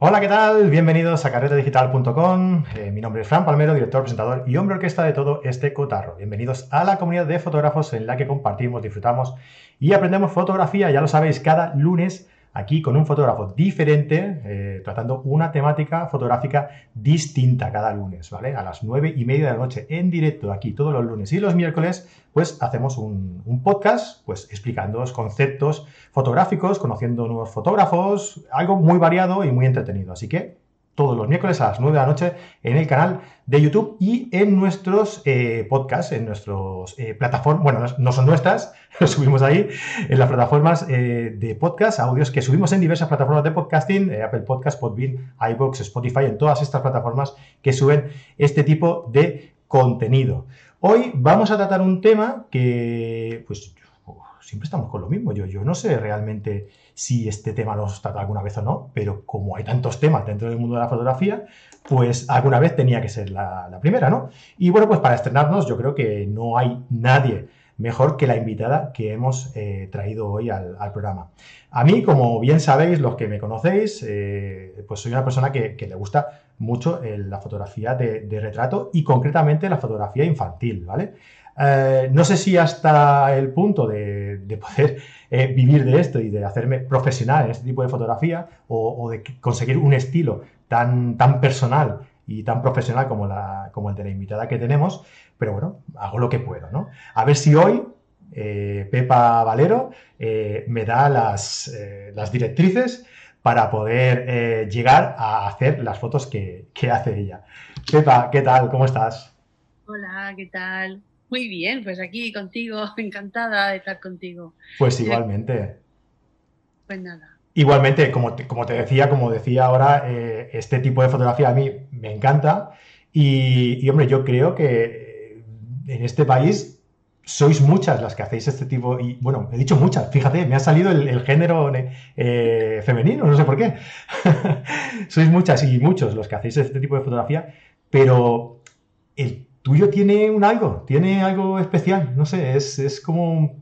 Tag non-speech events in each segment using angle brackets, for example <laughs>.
Hola, ¿qué tal? Bienvenidos a carretedigital.com. Eh, mi nombre es Fran Palmero, director, presentador y hombre orquesta de todo este cotarro. Bienvenidos a la comunidad de fotógrafos en la que compartimos, disfrutamos y aprendemos fotografía. Ya lo sabéis, cada lunes aquí con un fotógrafo diferente, eh, tratando una temática fotográfica distinta cada lunes, ¿vale? A las nueve y media de la noche, en directo, aquí todos los lunes y los miércoles, pues hacemos un, un podcast, pues explicando los conceptos fotográficos, conociendo nuevos fotógrafos, algo muy variado y muy entretenido. Así que todos los miércoles a las 9 de la noche en el canal de YouTube y en nuestros eh, podcasts, en nuestras eh, plataformas, bueno, no son nuestras, <laughs> los subimos ahí, en las plataformas eh, de podcast, audios que subimos en diversas plataformas de podcasting, Apple Podcast, Podbean, iBox, Spotify, en todas estas plataformas que suben este tipo de contenido. Hoy vamos a tratar un tema que, pues, siempre estamos con lo mismo. Yo, yo no sé realmente si este tema lo trata alguna vez o no, pero como hay tantos temas dentro del mundo de la fotografía, pues alguna vez tenía que ser la, primera, ¿no? Y bueno, pues para estrenarnos yo creo que no hay nadie mejor que la invitada que hemos eh, traído hoy al, programa. A mí, como bien sabéis, los que me conocéis, eh, pues soy una persona que, le gusta mucho eh, la fotografía de, retrato y concretamente la fotografía infantil, ¿vale? Eh, no sé si hasta el punto de, poder eh, vivir de esto y de hacerme profesional en este tipo de fotografía o, de conseguir un estilo tan, tan personal y tan profesional como, la, como el de la invitada que tenemos, pero bueno, hago lo que puedo, ¿no? A ver si hoy eh, Pepa Valero me da las, las, directrices para poder llegar a hacer las fotos que, que hace ella. Pepa, ¿qué tal? ¿Cómo estás? Hola, ¿qué tal? Muy bien, pues aquí contigo, <laughs> encantada de estar contigo. Pues igualmente. Pues nada. Igualmente, como te, como te decía, como decía ahora, eh, este tipo de fotografía a mí me encanta y, hombre, yo creo que en este país sois muchas las que hacéis este tipo, y bueno, he dicho muchas, fíjate, me ha salido el, género eh, femenino, no sé por qué. <laughs> sois muchas y muchos los que hacéis este tipo de fotografía, pero el tuyo tiene un algo, tiene algo especial, no sé, es, como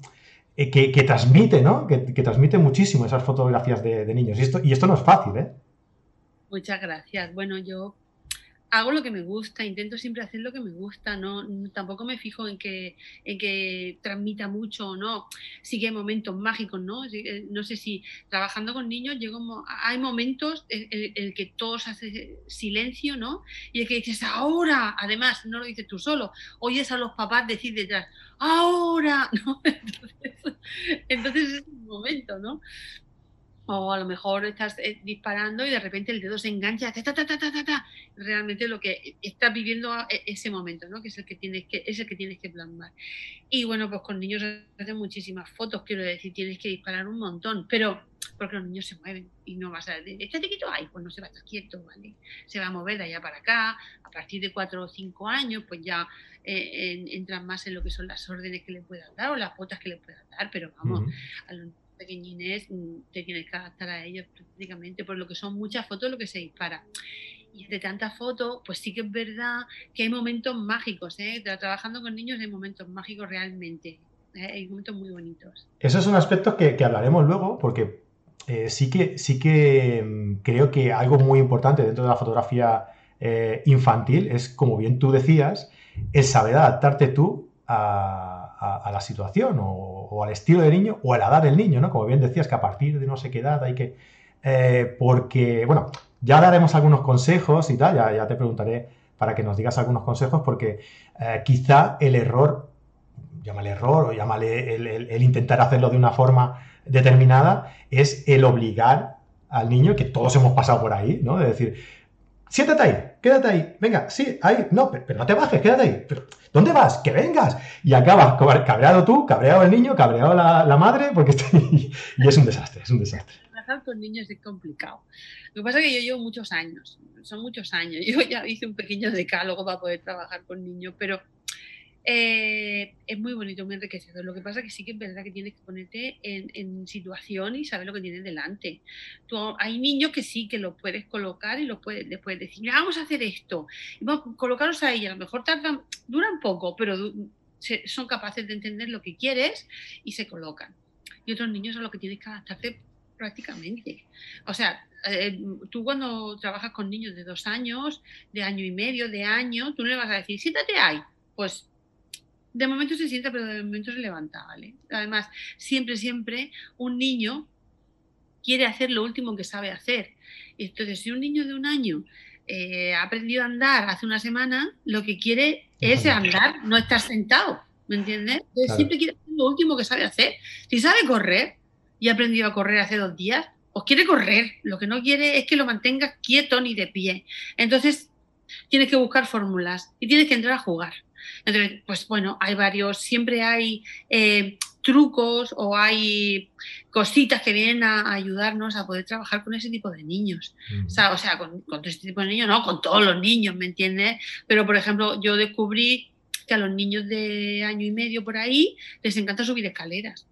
eh, que, transmite, ¿no? Que, transmite muchísimo esas fotografías de, de, niños. Y esto, y esto no es fácil, ¿eh? Muchas gracias. Bueno, yo hago lo que me gusta, intento siempre hacer lo que me gusta, no, tampoco me fijo en que, en que transmita mucho o no. Sí que hay momentos mágicos, ¿no? Eh, no sé si trabajando con niños llego, hay momentos en, el que todos hacen silencio, ¿no? Y el que dices, ahora, además, no lo dices tú solo, oyes a los papás decir detrás, ahora, <laughs> ¿no? Entonces, entonces es un momento, ¿no? O a lo mejor estás eh, disparando y de repente el dedo se engancha, ta, ta, ta, ta, ta, ta, realmente lo que estás viviendo e, ese momento, ¿no? que es el que tienes que, es el que tienes que plasmar. Y bueno, pues con niños hacen muchísimas fotos, quiero decir, tienes que disparar un montón, pero porque los niños se mueven y no vas a decir, estate quieto, ay, pues no se va a estar quieto, ¿vale? Se va a mover de allá para acá, a partir de cuatro o cinco años, pues ya eh, entran más en lo que son las órdenes que le puedas dar o las fotos que le puedas dar, pero vamos, a los pequeñines mm, te tienes que adaptar a ellos prácticamente, por lo que son muchas fotos lo que se dispara. Y de tantas fotos, pues sí que es verdad que hay momentos mágicos, ¿eh? Trabajando con niños hay momentos mágicos realmente, ¿eh? hay momentos muy bonitos. Eso es un aspecto que, hablaremos luego, porque eh, sí, que, sí que mm, creo que algo muy importante dentro de la fotografía eh, infantil es, como bien tú decías, el saber adaptarte tú a a, la situación o, al estilo del niño o a la edad del niño, ¿no? Como bien decías, que a partir de no sé qué edad hay que... Eh, porque, bueno, ya daremos algunos consejos y tal, ya, te preguntaré para que nos digas algunos consejos, porque eh, quizá el error, llámale error o llámale el, intentar hacerlo de una forma determinada, es el obligar al niño, que todos hemos pasado por ahí, ¿no? De decir, siéntate ahí, quédate ahí, venga, sí, ahí, no, pero, no te bajes, quédate ahí. Pero, ¿Dónde vas? Que vengas. Y acabas cabreado tú, cabreado el niño, cabreado la, madre, porque <laughs> y es un desastre, es un desastre. Trabajar con niños es complicado. Lo que pasa es que yo llevo muchos años, son muchos años. <laughs> Yo ya hice un pequeño decálogo para poder trabajar con niños, pero eh, es muy bonito, muy enriquecedor. Lo que pasa es que sí que es verdad que tienes que ponerte en, situación y saber lo que tienes delante. hay niños que sí que los puedes colocar y los puedes después decir, vamos a hacer esto. Y vamos a colocarlos ahí. A lo mejor tardan, duran poco, pero son capaces de entender lo que quieres y se colocan. Y otros niños a los que tienes que adaptarte prácticamente. O sea, eh, tú cuando trabajas con niños de dos años, de año y medio, de año, tú no le vas a decir, siéntate ahí. Pues de momento se sienta, pero de momento se levanta, ¿vale? Además, siempre, siempre un niño quiere hacer lo último que sabe hacer. Entonces, si un niño de un año eh, ha aprendido a andar hace una semana, lo que quiere es andar, no estar sentado, ¿me entiendes? Siempre quiere hacer lo último que sabe hacer. Si sabe correr y ha aprendido a correr hace dos días, pues quiere correr. Lo que no quiere es que lo mantengas quieto ni de pie. Entonces, tienes que buscar fórmulas y tienes que entrar a jugar. Entonces, pues bueno, hay varios, siempre hay eh, trucos o hay cositas que vienen a, ayudarnos a poder trabajar con ese tipo de niños. O sea, o sea con, con, ese tipo de niños, no, con todos los niños, ¿me entiendes? Pero, por ejemplo, yo descubrí que a los niños de año y medio por ahí les encanta subir escaleras.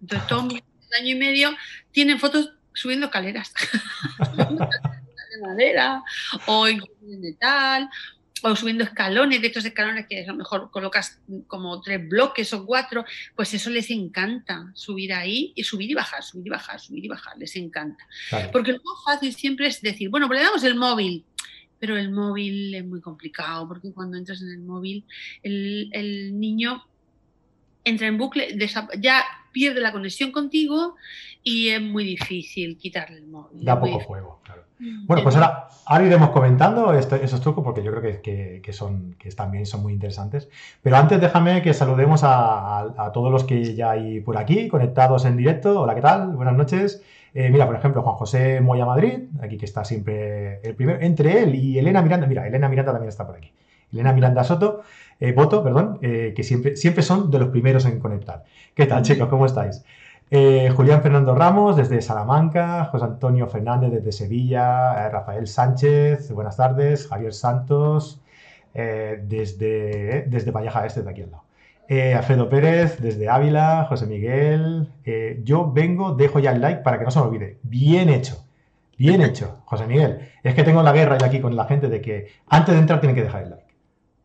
Entonces, todos <laughs> los de año y medio tienen fotos <laughs> <laughs> subiendo escaleras. de madera o de metal o subiendo escalones, de estos escalones que a lo mejor colocas como tres bloques o cuatro, pues eso les encanta, subir ahí y subir y bajar, subir y bajar, subir y bajar, les encanta. Porque lo más fácil siempre es decir, bueno, pues le damos el móvil, pero el móvil es muy complicado, porque cuando entras en el móvil, el, el niño entra en bucle, ya pierde la conexión contigo y es muy difícil quitarle el móvil. Da poco fuego, claro. Mm. Bueno, pues ahora, ahora iremos comentando esos trucos porque yo creo que, son, que también son muy interesantes. Pero antes déjame que saludemos a, todos los que ya hay por aquí, conectados en directo. Hola, ¿qué tal? Buenas noches. Eh, mira, por ejemplo, Juan José Moya Madrid, aquí que está siempre el primero, entre él y Elena Miranda. Mira, Elena Miranda también está por aquí. Elena Miranda Soto, eh, Voto, perdón, eh, que siempre, siempre son de los primeros en conectar. ¿Qué tal, chicos? ¿Cómo estáis? Eh, Julián Fernando Ramos desde Salamanca, José Antonio Fernández desde Sevilla, Rafael Sánchez, buenas tardes, Javier Santos desde, desde Valleja Este, de aquí al lado. Alfredo Pérez desde Ávila, José Miguel, yo vengo, dejo ya el like para que no se me olvide. Bien hecho, bien hecho, José Miguel. Es que tengo la guerra ya aquí con la gente de que antes de entrar tienen que dejar el like.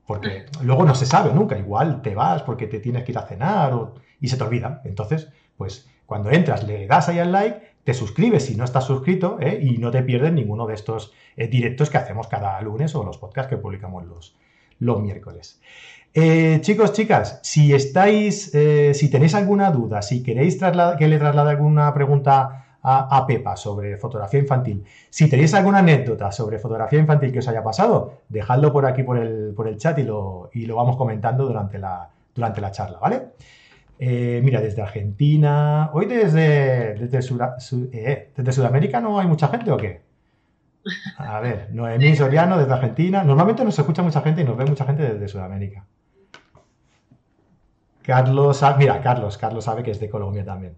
Porque luego no se sabe nunca, igual te vas porque te tienes que ir a cenar y se te olvida. Entonces, pues cuando entras, le das ahí al like, te suscribes si no estás suscrito ¿eh? y no te pierdes ninguno de estos eh, directos que hacemos cada lunes o los podcasts que publicamos los, los miércoles. Eh, chicos, chicas, si estáis, si tenéis alguna duda, si queréis que le traslade alguna pregunta a, Pepa sobre fotografía infantil. Si tenéis alguna anécdota sobre fotografía infantil que os haya pasado, dejadlo por aquí por el, por el chat y lo, y lo, vamos comentando durante la, durante la charla, ¿vale? Eh, mira, desde Argentina. Hoy desde, desde, eh, desde Sudamérica no hay mucha gente o qué? A ver, Noemí Soriano desde Argentina. Normalmente nos escucha mucha gente y nos ve mucha gente desde Sudamérica. Carlos, mira, Carlos, Carlos sabe que es de Colombia también.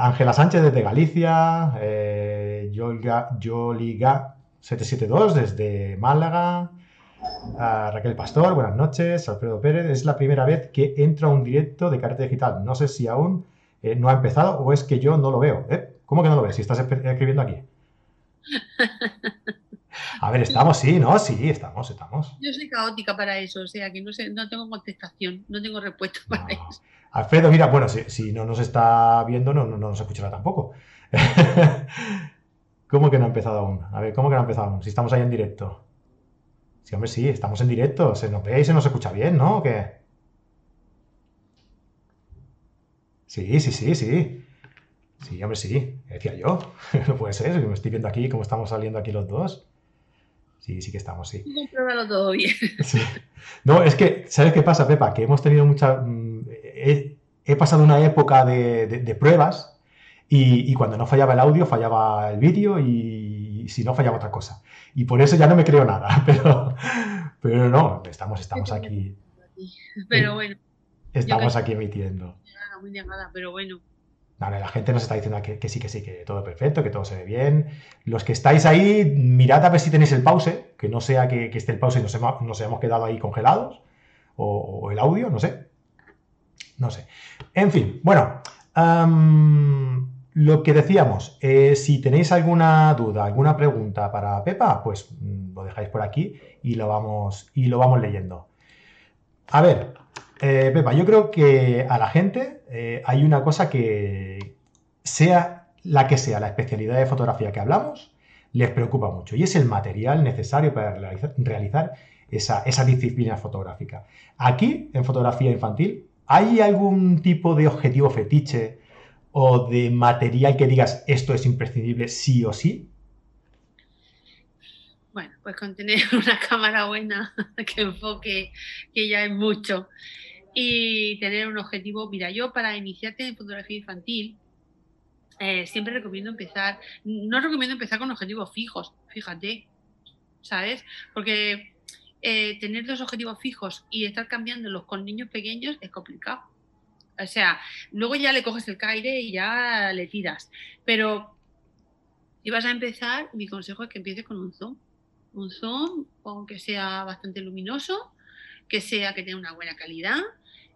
Ángela Sánchez desde Galicia, eh, Yoliga 772 desde Málaga, Raquel Pastor, buenas noches, Alfredo Pérez, es la primera vez que entra un directo de carta digital. No sé si aún eh, no ha empezado o es que yo no lo veo. ¿Eh? ¿Cómo que no lo ves si estás escribiendo aquí? <laughs> A ver, estamos, sí, ¿no? Sí, estamos, estamos. Yo soy caótica para eso, o sea, que no, sé, no tengo contestación, no tengo respuesta para eso. Alfredo, mira, bueno, si, no nos está viendo, no, no, nos escuchará tampoco. <laughs> ¿Cómo que no ha empezado aún? A ver, ¿cómo que no ha empezado aún? Si estamos ahí en directo. Sí, hombre, sí, estamos en directo. Se nos ve y se nos escucha bien, ¿no? ¿O qué? Sí, sí, sí, sí. Sí, hombre, sí. Decía yo. <laughs> no puede ser, me estoy viendo aquí cómo estamos saliendo aquí los dos. Sí, sí que estamos, sí. todo bien. <laughs> No, es que, ¿sabes qué pasa, Pepa? Que hemos tenido mucha... He, pasado una época de, pruebas y, cuando no fallaba el audio, fallaba el vídeo y, si no, fallaba otra cosa. Y por eso ya no me creo nada, <laughs> pero, pero no, estamos, estamos aquí. Pero bueno. Estamos aquí emitiendo. Muy negada, pero bueno la gente nos está diciendo que, sí, que sí, que todo perfecto, que todo se ve bien. Los que estáis ahí, mirad a ver si tenéis el pause, que no sea que, esté el pause y nos, hemos, nos hayamos quedado ahí congelados, o, el audio, no sé. No sé. En fin, bueno, lo que decíamos, eh, si tenéis alguna duda, alguna pregunta para Pepa, pues mm, lo dejáis por aquí y lo vamos, y lo vamos leyendo. A ver, eh, Pepa, yo creo que a la gente eh, hay una cosa que, sea la que sea la especialidad de fotografía que hablamos, les preocupa mucho y es el material necesario para realizar, esa, esa disciplina fotográfica. Aquí, en fotografía infantil, ¿hay algún tipo de objetivo fetiche o de material que digas esto es imprescindible sí o sí? Bueno, pues con tener <laughs> una cámara buena <laughs> que enfoque, que ya es mucho, y tener un objetivo. Mira, yo para iniciarte en fotografía infantil, eh, siempre recomiendo empezar, no recomiendo empezar con objetivos fijos, fíjate, ¿sabes? Porque eh, tener dos objetivos fijos y estar cambiándolos con niños pequeños es complicado. O sea, luego ya le coges el caire y ya le tiras. Pero si vas a empezar, mi consejo es que empieces con un zoom un zoom, aunque sea bastante luminoso, que sea que tenga una buena calidad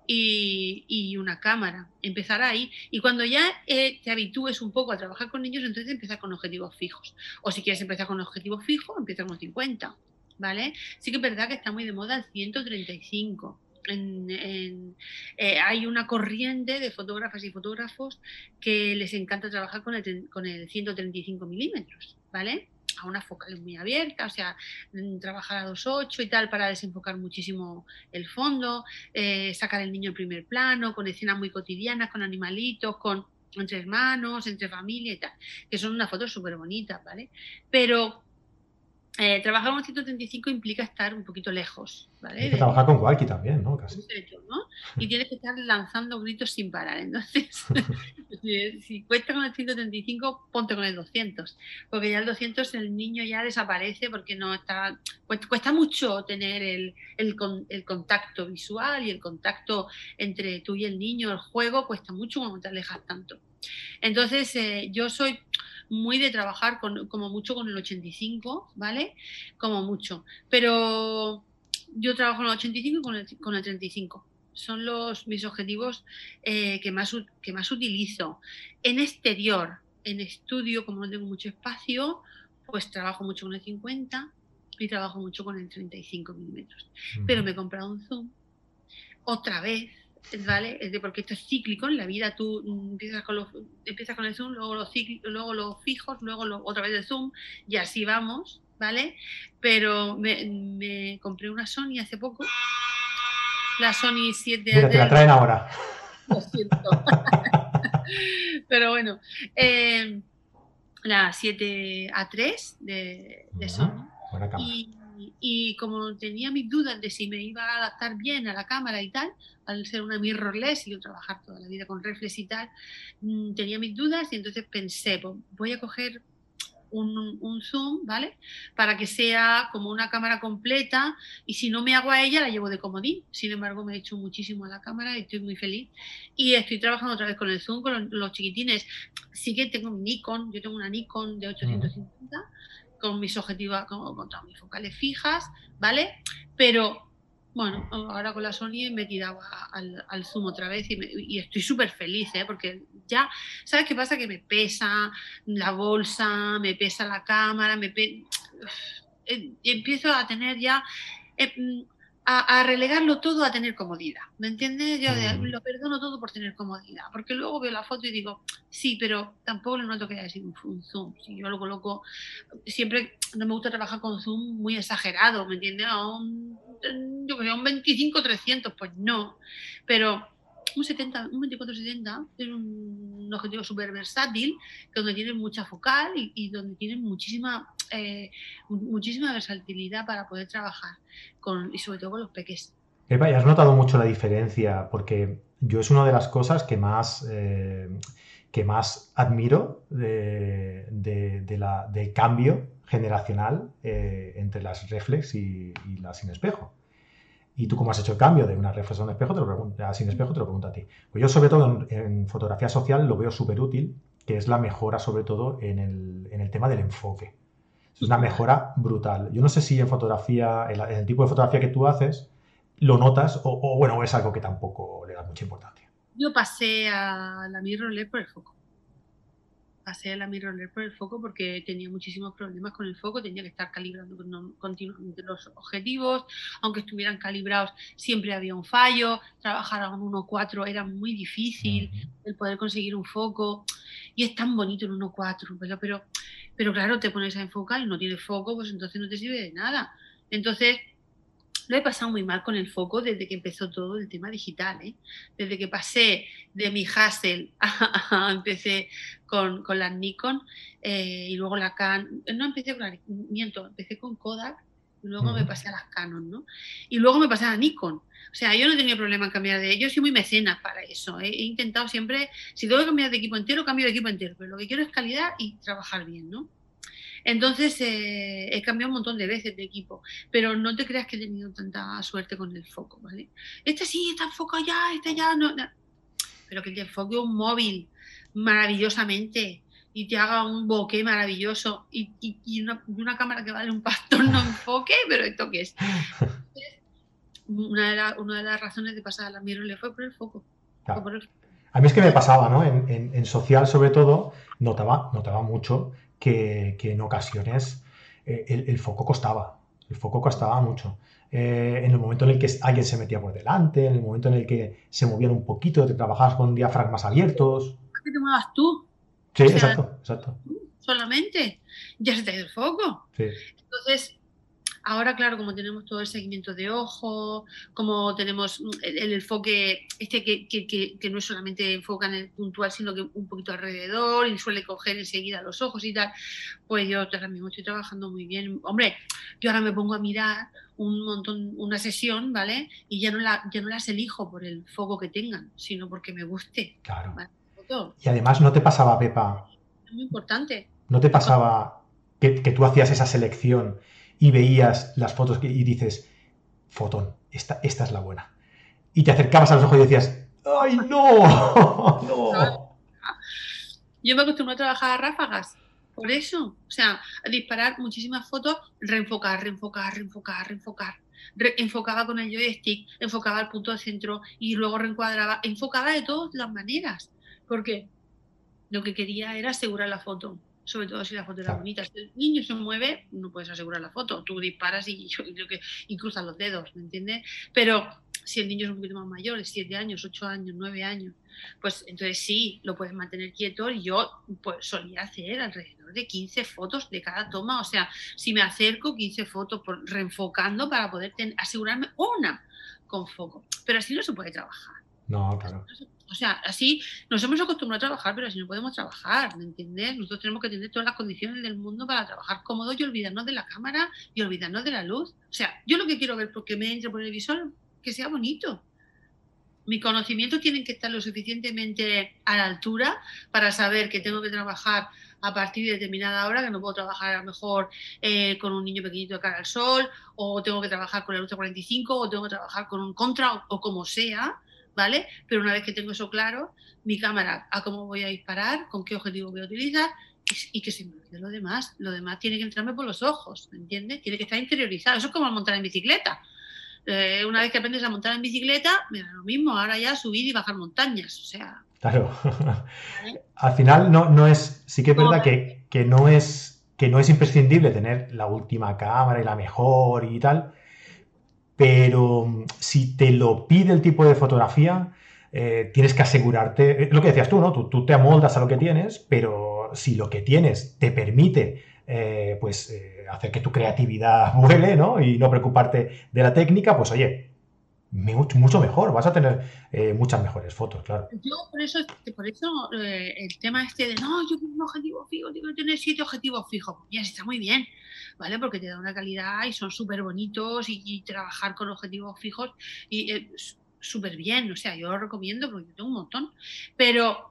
y, una cámara. Empezar ahí. Y cuando ya eh, te habitúes un poco a trabajar con niños, entonces empieza con objetivos fijos. O si quieres empezar con objetivos fijos, empieza con 50. ¿Vale? Sí que es verdad que está muy de moda el 135. Eh, hay una corriente de fotógrafas y fotógrafos que les encanta trabajar con el, con el 135 milímetros, ¿vale? a una focal muy abierta, o sea, mm, trabajar a 2.8 y tal para desenfocar muchísimo el fondo, eh, sacar el niño en primer plano, con escenas muy cotidianas, con animalitos, con entre hermanos, entre familia y tal, que son unas fotos súper bonitas, ¿vale? Pero eh, trabajar con 135 implica estar un poquito lejos, ¿vale? trabajar con Walkie también, ¿no? Casi. Y tienes que estar lanzando gritos sin parar. Entonces, <laughs> <laughs> si, cuesta con el 135, ponte con el 200. Porque ya el 200 el niño ya desaparece porque no está... Cuesta, mucho tener el, el, el, contacto visual y el contacto entre tú y el niño, el juego, cuesta mucho cuando te alejas tanto. Entonces, eh, yo soy muy de trabajar con, como mucho con el 85, ¿vale? Como mucho. Pero yo trabajo con el 85 y con el, con el 35. Son los, mis objetivos eh, que, más, que más utilizo. En exterior, en estudio, como no tengo mucho espacio, pues trabajo mucho con el 50 y trabajo mucho con el 35 milímetros. Pero me he comprado un zoom otra vez ¿vale? Es de porque esto es cíclico, en la vida tú empiezas con, los, empiezas con el zoom, luego los, luego los fijos, luego otra vez el zoom y así vamos, ¿vale? Pero me, compré una Sony hace poco, la Sony 7 Mira, te la traen ahora. Lo siento. <laughs> Pero bueno, eh, la 7A3 de, de Sony. Y, y como tenía mis dudas de si me iba a adaptar bien a la cámara y tal, al ser una mirrorless y yo trabajar toda la vida con reflex y tal, mm, tenía mis dudas y entonces pensé, pues voy a coger un, zoom, ¿vale? Para que sea como una cámara completa y si no me hago a ella la llevo de comodín. Sin embargo, me he hecho muchísimo a la cámara y estoy muy feliz. Y estoy trabajando otra vez con el zoom, con los, chiquitines. Sí que tengo mi Nikon, yo tengo una Nikon de 850 con mis objetivos, con, todas mis focales fijas, ¿vale? Pero bueno, ahora con la Sony me he tirado al, Zoom otra vez y, estoy súper feliz, ¿eh? porque ya, ¿sabes qué pasa? Que me pesa la bolsa, me pesa la cámara, me pe... Eh, empiezo a tener ya eh, a, relegarlo todo a tener comodidad. ¿Me entiendes? Yo mm. lo perdono todo por tener comodidad, porque luego veo la foto y digo, sí, pero tampoco le noto que haya sido un, zoom. Si yo lo coloco, siempre no me gusta trabajar con zoom muy exagerado, ¿me entiendes? A un, yo creo, un 25-300, pues no. Pero un 70, un 24-70 es un objetivo súper versátil, donde tiene mucha focal y, donde tiene muchísima, eh, muchísima versatilidad para poder trabajar, con, y sobre todo con los peques. Eva, has notado mucho la diferencia, porque yo es una de las cosas que más, eh, que más admiro de, del cambio generacional eh, entre las reflex y, y las sin espejo. Y tú, como has hecho el cambio de una reflexión un espejo, te lo pregunto, sin espejo, te lo pregunto a ti. Pues yo, sobre todo en, fotografía social, lo veo súper útil, que es la mejora, sobre todo, en el, tema del enfoque. Es una mejora brutal. Yo no sé si en fotografía, en, el tipo de fotografía que tú haces, lo notas o, o, bueno, es algo que tampoco le da mucha importancia. Yo pasé a la mirrorless por el foco pasé la mirrorless por el foco porque tenía muchísimos problemas con el foco, tenía que estar calibrando continuamente los objetivos, aunque estuvieran calibrados siempre había un fallo, trabajar a un 1.4 era muy difícil, el poder conseguir un foco, y es tan bonito el 1.4, pero, pero Pero claro, te pones a enfocar y no tienes foco, pues entonces no te sirve de nada. Entonces, lo he pasado muy mal con el foco desde que empezó todo el tema digital. ¿eh? Desde que pasé de mi Hassel <laughs> a, empecé con, con las Nikon eh, y luego la Canon. No empecé con la miento, empecé con Kodak y luego me pasé a las Canon, ¿no? Y luego me pasé a Nikon. O sea, yo no tenía problema en cambiar de... Yo soy muy mecenas para eso. ¿eh? He intentado siempre, si tengo que cambiar de equipo entero, cambio de equipo entero. Pero lo que quiero es calidad y trabajar bien, ¿no? Entonces eh, he cambiado un montón de veces de equipo, pero no te creas que he tenido tanta suerte con el foco, ¿vale? Este sí, está enfocado ya, este ya no, Pero que te enfoque un móvil maravillosamente y te haga un bokeh maravilloso y, una, cámara que vale un pastor no enfoque, pero esto qué es. Una de, las razones de pasar a la le fue por el foco. A mí es que me pasaba, ¿no? En, social, sobre todo, notaba, notaba mucho que, en ocasiones eh, el, foco costaba. El foco costaba mucho. Eh, en el momento en el que alguien se metía por delante, en el momento en el que se movían un poquito, te trabajabas con diafragmas abiertos. ¿Qué te muevas tú? Sí, exacto, exacto. Solamente. Ya se te el foco. Sí. Entonces, Ahora, claro, como tenemos todo el seguimiento de ojo, como tenemos el, enfoque, este que, no es solamente enfoca en el puntual, sino que un poquito alrededor y suele coger enseguida los ojos y tal, pues yo ahora mismo estoy trabajando muy bien. Hombre, yo ahora me pongo a mirar un montón, una sesión, ¿vale? Y ya no, la, ya no las elijo por el foco que tengan, sino porque me guste. Claro. Y además no te pasaba, Pepa. Es muy importante. No te pasaba que, que tú hacías esa selección y veías las fotos y dices, fotón, esta, esta es la buena. Y te acercabas a los ojos y decías, ¡ay, no! <laughs> no. Yo me acostumbro a trabajar a ráfagas, por eso. O sea, a disparar muchísimas fotos, reenfocar, reenfocar, reenfocar, reenfocar. enfocaba con el joystick, enfocaba al punto de centro y luego reencuadraba, enfocaba de todas las maneras, porque lo que quería era asegurar la foto sobre todo si la foto era bonita. Si el niño se mueve, no puedes asegurar la foto. Tú disparas y, <laughs> que, y cruzas los dedos, ¿me entiendes? Pero si el niño es un poquito más mayor, 7 años, 8 años, 9 años, pues entonces sí, lo puedes mantener quieto y yo pues solía hacer alrededor de 15 fotos de cada toma, o sea, si me acerco 15 fotos por, reenfocando para poder asegurarme una con foco, pero así no se puede trabajar. No, claro. O sea, así nos hemos acostumbrado a trabajar, pero así no podemos trabajar, ¿me entiendes? Nosotros tenemos que tener todas las condiciones del mundo para trabajar cómodo y olvidarnos de la cámara y olvidarnos de la luz. O sea, yo lo que quiero ver porque me entre por el visor, que sea bonito. Mi conocimiento tiene que estar lo suficientemente a la altura para saber que tengo que trabajar a partir de determinada hora, que no puedo trabajar a lo mejor eh, con un niño pequeñito de cara al sol, o tengo que trabajar con la luz de 45, o tengo que trabajar con un contra, o como sea, ¿vale? Pero una vez que tengo eso claro, mi cámara, a cómo voy a disparar, con qué objetivo voy a utilizar y, que se me olvide lo demás. Lo demás tiene que entrarme por los ojos, ¿me entiendes? Tiene que estar interiorizado. Eso es como montar en bicicleta. Eh, una vez que aprendes a montar en bicicleta, mira, lo mismo, ahora ya subir y bajar montañas, o sea... Claro. <laughs> Al final no, no es, sí que es verdad que, que, no es, que no es imprescindible tener la última cámara y la mejor y tal, pero mm, si te lo pide el tipo de fotografía, eh, tienes que asegurarte, eh, lo que decías tú, ¿no? Tú, te amoldas a lo que tienes, pero si lo que tienes te permite eh, pues, hacer que tu creatividad <laughs> vuele, ¿no? Y no preocuparte de la técnica, pues oye, mucho, mejor, vas a tener muchas mejores fotos, claro. Yo por eso, por eso el tema este de, no, yo tengo un objetivo fijo, tengo que tener siete objetivos fijos, pues ya está muy bien, ¿vale? Porque te da una calidad y son súper bonitos y, trabajar con objetivos fijos y eh, súper bien, o sea, yo lo recomiendo porque yo tengo un montón, pero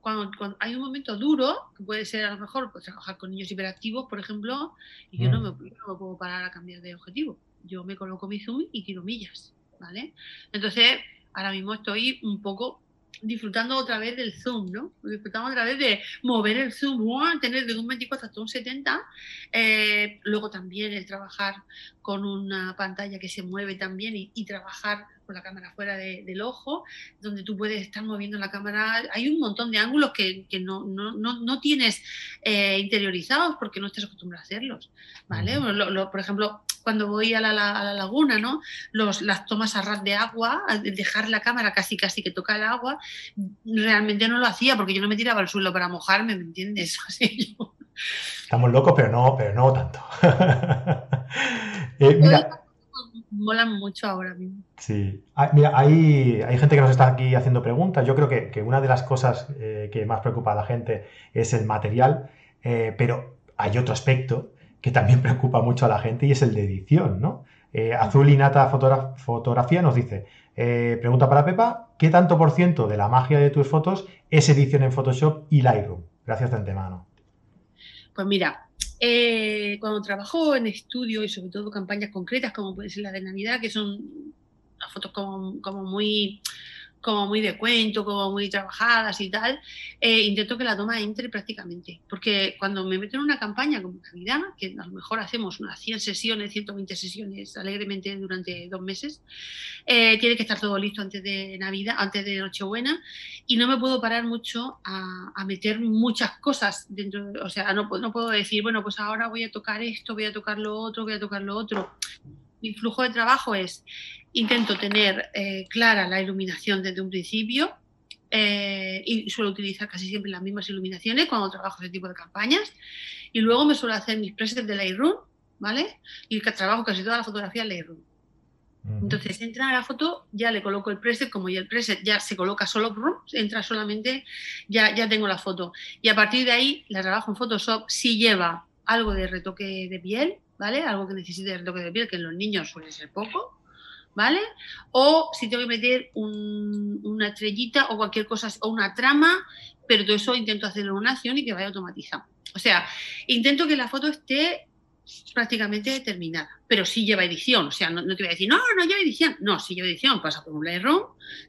cuando, hay un momento duro, que puede ser a lo mejor pues, trabajar con niños hiperactivos, por ejemplo, y yo no, mm. me, no me puedo parar a cambiar de objetivo, yo me coloco mi zoom y tiro millas, ¿vale? Entonces, ahora mismo estoy un poco disfrutando otra vez del zoom, ¿no? Disfrutamos otra vez de mover el zoom, tener de un 24 hasta un 70. Eh, luego también el trabajar con una pantalla que se mueve también y, trabajar con la cámara fuera del ojo, donde tú puedes estar moviendo la cámara. Hay un montón de ángulos que, no, no, no, tienes eh, interiorizados porque no estás acostumbrado a hacerlos, ¿vale? por ejemplo, cuando voy a la, laguna, ¿no? Los, las tomas a ras de agua, dejar la cámara casi casi que toca el agua, realmente no lo hacía porque yo no me tiraba al suelo para mojarme, ¿me entiendes? <laughs> Estamos locos, pero no, pero no tanto. <laughs> Eh, mira, molan mucho ahora mismo. Sí, ah, mira, hay, hay, gente que nos está aquí haciendo preguntas. Yo creo que, que una de las cosas eh, que más preocupa a la gente es el material, eh, pero hay otro aspecto que también <laughs> preocupa mucho a la gente y es el de edición, ¿no? Azul y Nata Fotografía nos dice, pregunta para Pepa, ¿qué tanto por ciento de la magia de tus fotos es edición en Photoshop y Lightroom? Gracias de antemano. Pues mira, eh, cuando trabajo en estudio y sobre todo campañas concretas como puede ser la de Navidad, que son fotos como, como muy como muy de cuento, como muy trabajadas y tal, eh, intento que la toma entre prácticamente. Porque cuando me meto en una campaña como Navidad, que a lo mejor hacemos unas 100 sesiones, 120 sesiones alegremente durante dos meses, eh, tiene que estar todo listo antes de Navidad, antes de Nochebuena, y no me puedo parar mucho a, meter muchas cosas dentro, o sea, no, no puedo decir, bueno, pues ahora voy a tocar esto, voy a tocar lo otro, voy a tocar lo otro. Mi flujo de trabajo es Intento tener eh, clara la iluminación desde un principio eh, y suelo utilizar casi siempre las mismas iluminaciones cuando trabajo ese tipo de campañas. Y luego me suelo hacer mis presets de Lightroom, ¿vale? Y trabajo casi toda la fotografía en Lightroom. Entonces entra a la foto, ya le coloco el preset, como ya el preset ya se coloca solo, entra solamente, ya, ya tengo la foto. Y a partir de ahí la trabajo en Photoshop si lleva algo de retoque de piel, ¿vale? Algo que necesite de retoque de piel, que en los niños suele ser poco, ¿vale? O si tengo que meter una estrellita o cualquier cosa, o una trama, pero todo eso intento hacerlo en una acción y que vaya automatizado. O sea, intento que la foto esté prácticamente terminada, pero sí lleva edición, o sea, no, te voy a decir, no, no lleva edición, no, sí lleva edición, pasa por un Lightroom,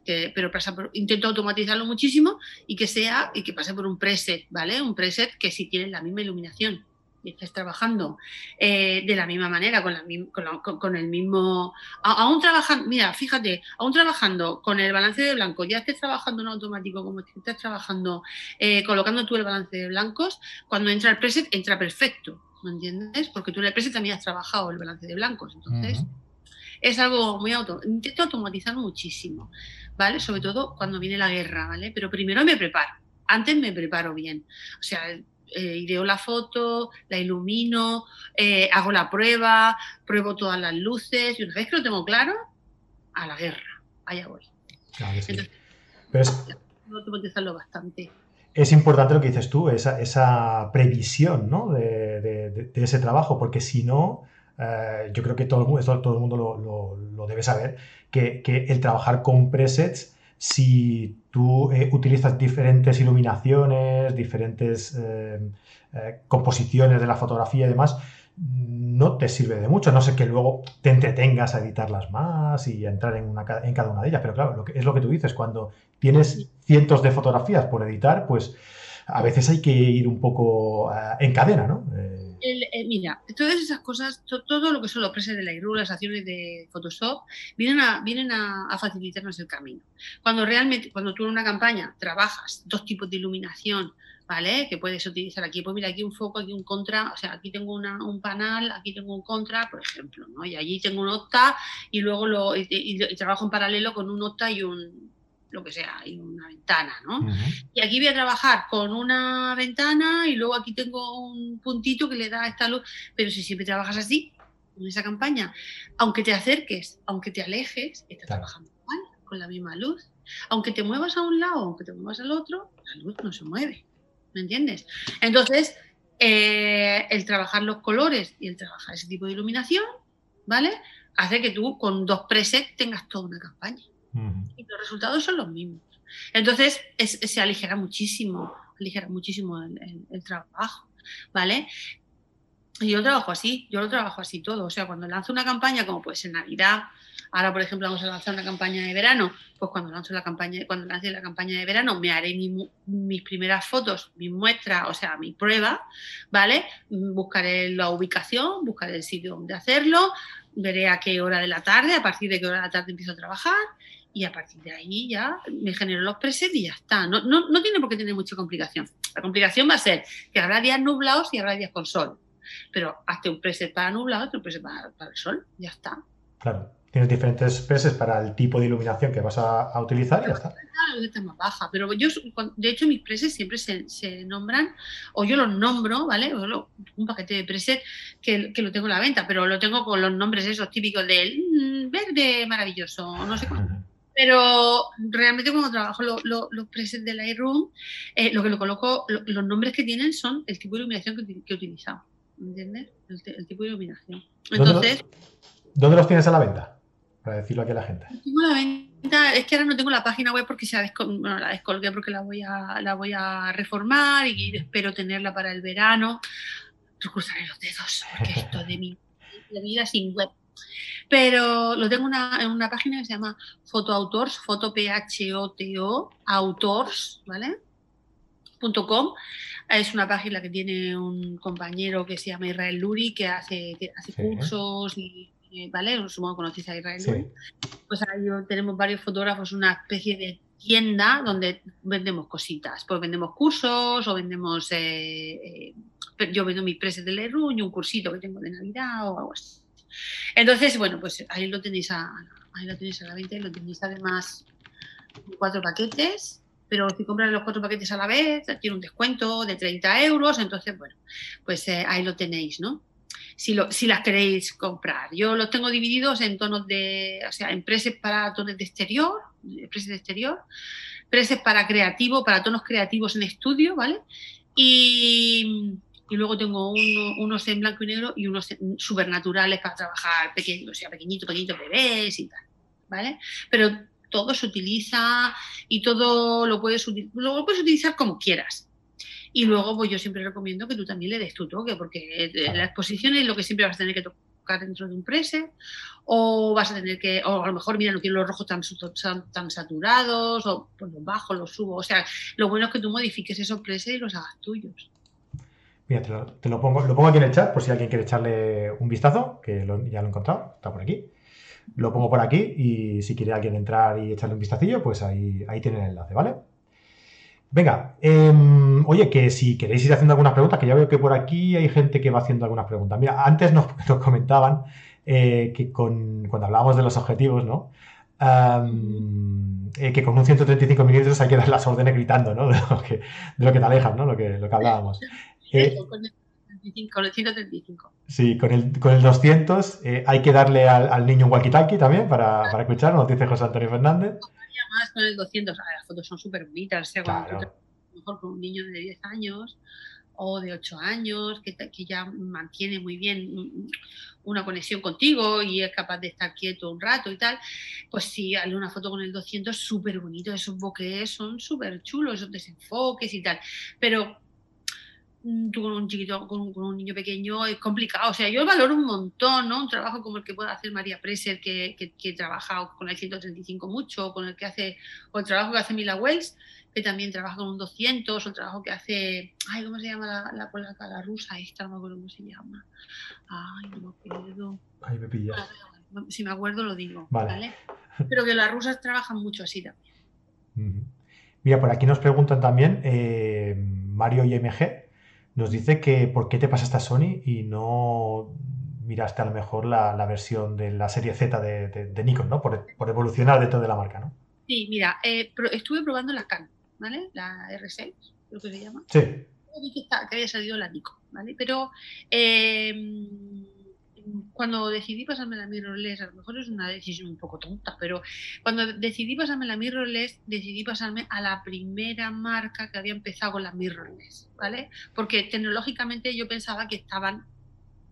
que, pero pasa por, intento automatizarlo muchísimo y que sea, y que pase por un preset, ¿vale? Un preset que sí tiene la misma iluminación, y estés trabajando eh, de la misma manera, con, con, el mismo... aún trabajando, mira, fíjate, aún trabajando con el balance de blancos, ya estés trabajando en automático como estés trabajando, eh, colocando tú el balance de blancos, cuando entra el preset entra perfecto, ¿me entiendes? Porque tú en el preset también has trabajado el balance de blancos, entonces... Es algo muy auto. Intento automatizar muchísimo, ¿vale? Sobre todo cuando viene la guerra, ¿vale? Pero primero me preparo antes me preparo bien. O sea, eh, ideo la foto, la ilumino, eh, hago la prueba, pruebo todas las luces y una vez que lo tengo claro, a la guerra, allá voy. Claro sí. Entonces, bastante. Es importante lo que dices tú, esa, previsión ¿no? de, ese trabajo, porque si no, eh, yo creo que todo el mundo, todo el mundo lo, debe saber, que, que, el trabajar con presets si tú eh, utilizas diferentes iluminaciones, diferentes eh, eh, composiciones de la fotografía y demás, no te sirve de mucho, no sé que luego te entretengas a editarlas más y a entrar en, en cada una de ellas, pero claro, lo que, es lo que tú dices, cuando tienes cientos de fotografías por editar, pues a veces hay que ir un poco en cadena, ¿no? Eh, mira, todas esas cosas, todo lo que son los presets de Lightroom, las acciones de Photoshop, vienen, a, vienen a, facilitarnos el camino. Cuando realmente, cuando tú en una campaña trabajas dos tipos de iluminación, ¿vale? Que puedes utilizar aquí, pues mira, aquí un foco, aquí un contra, o sea, aquí tengo un panel, aquí tengo un contra, por ejemplo, ¿no? Y allí tengo un octa y luego lo, y trabajo en paralelo con un octa y un, lo que sea, hay una ventana, ¿no? Y aquí voy a trabajar con una ventana y luego aquí tengo un puntito que le da esta luz, pero si siempre trabajas así, en esa campaña, aunque te acerques, aunque te alejes, estás trabajando igual, con la misma luz. Aunque te muevas a un lado, aunque te muevas al otro, la luz no se mueve, ¿me entiendes? Entonces, eh, el trabajar los colores y el trabajar ese tipo de iluminación, ¿vale? Hace que tú con dos presets tengas toda una campaña y los resultados son los mismos. Entonces se aligera muchísimo, aligera muchísimo el, trabajo, ¿vale? Y yo trabajo así, yo lo trabajo así todo. O sea, cuando lanzo una campaña, como puede ser Navidad, ahora por ejemplo vamos a lanzar una campaña de verano, pues cuando lanzo la campaña, cuando lance la campaña de verano, me haré mis primeras fotos, mis muestras, o sea, mi prueba, ¿vale? Buscaré la ubicación, buscaré el sitio donde hacerlo, veré a qué hora de la tarde, a partir de qué hora de la tarde empiezo a trabajar y a partir de ahí ya me genero los presets y ya está. No, no, tiene por qué tener mucha complicación. La complicación va a ser que habrá días nublados y habrá días con sol. Pero hazte un preset para nublado, otro preset para, el sol, ya está. Claro. Tienes diferentes presets para el tipo de iluminación que vas a, utilizar y ya está. está más baja, pero yo, de hecho, mis presets siempre se, nombran, o yo los nombro, ¿vale? un paquete de preset que, lo tengo en la venta, pero lo tengo con los nombres esos típicos del mm, verde maravilloso, no sé cómo. Pero realmente cuando trabajo los presets de Lightroom, eh, lo que lo coloco, los nombres que tienen son el tipo de iluminación que, he utilizado. ¿Entiendes? El, tipo de iluminación. Entonces. ¿Dónde los tienes a la venta? para decirlo aquí a la gente? Tengo la venta, es que ahora no tengo la página web porque se ha bueno, la descolgué porque la voy a, la voy a reformar y espero tenerla para el verano. Cruzaré los dedos porque esto de mi vida sin web. Pero lo tengo en una página que se llama Fotoautors, foto p h o t o autors, ¿vale? .com. Es una página que tiene un compañero que se llama Israel Luri, que hace, que hace cursos y ¿vale? Supongo que conocéis a Israel. Pues ahí tenemos varios fotógrafos, una especie de tienda donde vendemos cositas. Pues vendemos cursos o vendemos. Eh, eh, yo vendo mis presets de Leroy un cursito que tengo de Navidad o algo así. Entonces, bueno, pues ahí lo tenéis a, ahí lo tenéis a la venta lo tenéis además cuatro paquetes. Pero si compras los cuatro paquetes a la vez, tiene un descuento de 30 euros. Entonces, bueno, pues ahí lo tenéis, ¿no? si, si las queréis comprar. Yo los tengo divididos en tonos de, o sea, en presets para tonos de exterior, presets de exterior, presets para creativo, para tonos creativos en estudio, ¿vale? Y, y luego tengo unos en blanco y negro y unos supernaturales para trabajar pequeños, o sea, pequeñitos, pequeñitos bebés y tal, ¿vale? Pero todo se utiliza y todo lo puedes, lo puedes utilizar como quieras. Y luego, pues yo siempre recomiendo que tú también le des tu toque, porque eh, la exposición es lo que siempre vas a tener que tocar dentro de un preset, o vas a tener que, o a lo mejor, mira, no quiero los rojos tan, tan saturados, o pues los bajo, los subo. O sea, lo bueno es que tú modifiques esos presets y los hagas tuyos. Mira, te lo, pongo, lo pongo aquí en el chat por si alguien quiere echarle un vistazo, que ya lo he encontrado, está por aquí. Lo pongo por aquí y si quiere alguien entrar y echarle un vistacillo, pues ahí, ahí tiene el enlace, ¿vale? Venga, em, oye, que si queréis ir haciendo algunas preguntas, que ya veo que por aquí hay gente que va haciendo algunas preguntas. Mira, antes nos, <laughs> comentaban eh, que cuando hablábamos de los objetivos, ¿no? Eh, que con un 135 milímetros hay que dar las órdenes gritando, ¿no? <laughs> De lo que, de lo que te alejas, ¿no? Lo que, lo que hablábamos. Eh, con, el 135. Sí, con el, con el 200 hay que darle al, niño un walkie-talkie también para, para escuchar, nos dice José Antonio Fernández más con el 200. las fotos son súper bonitas. O sea, cuando mejor con un niño de 10 años o de 8 años, que, que, ya mantiene muy bien una conexión contigo y es capaz de estar quieto un rato y tal, pues sí, hazle una foto con el 200 súper bonito, esos boques son súper chulos, esos desenfoques y tal, pero tú con un chiquito, con un, niño pequeño es complicado. O sea, yo valoro un montón, ¿no? Un trabajo como el que puede hacer María Preser, que, que, trabaja con el 135 mucho, con el que hace, o el trabajo que hace Mila Wells, que también trabaja con un 200, o el trabajo que hace, ay, ¿cómo se llama la, la polaca, la rusa esta? No me acuerdo cómo se llama. Ay, no me acuerdo. Ay, me pillas. Si me acuerdo lo digo, vale. Pero que las rusas trabajan mucho así también. Mira, por aquí nos preguntan también, eh, Mario IMG, nos dice que por qué te pasaste a Sony y no miraste a lo mejor la, versión de la serie Z de, Nikon, ¿no? Por, evolucionar dentro de la marca, ¿no? Sí, mira, eh, estuve probando la Canon, ¿vale? La R6, creo que se llama. Sí. Que había salido la Nikon, ¿vale? Pero eh, cuando decidí pasarme la mirrorless, a lo mejor es una decisión un poco tonta, pero cuando decidí pasarme la mirrorless, decidí pasarme a la primera marca que había empezado con la mirrorless, ¿vale? Porque tecnológicamente yo pensaba que estaban...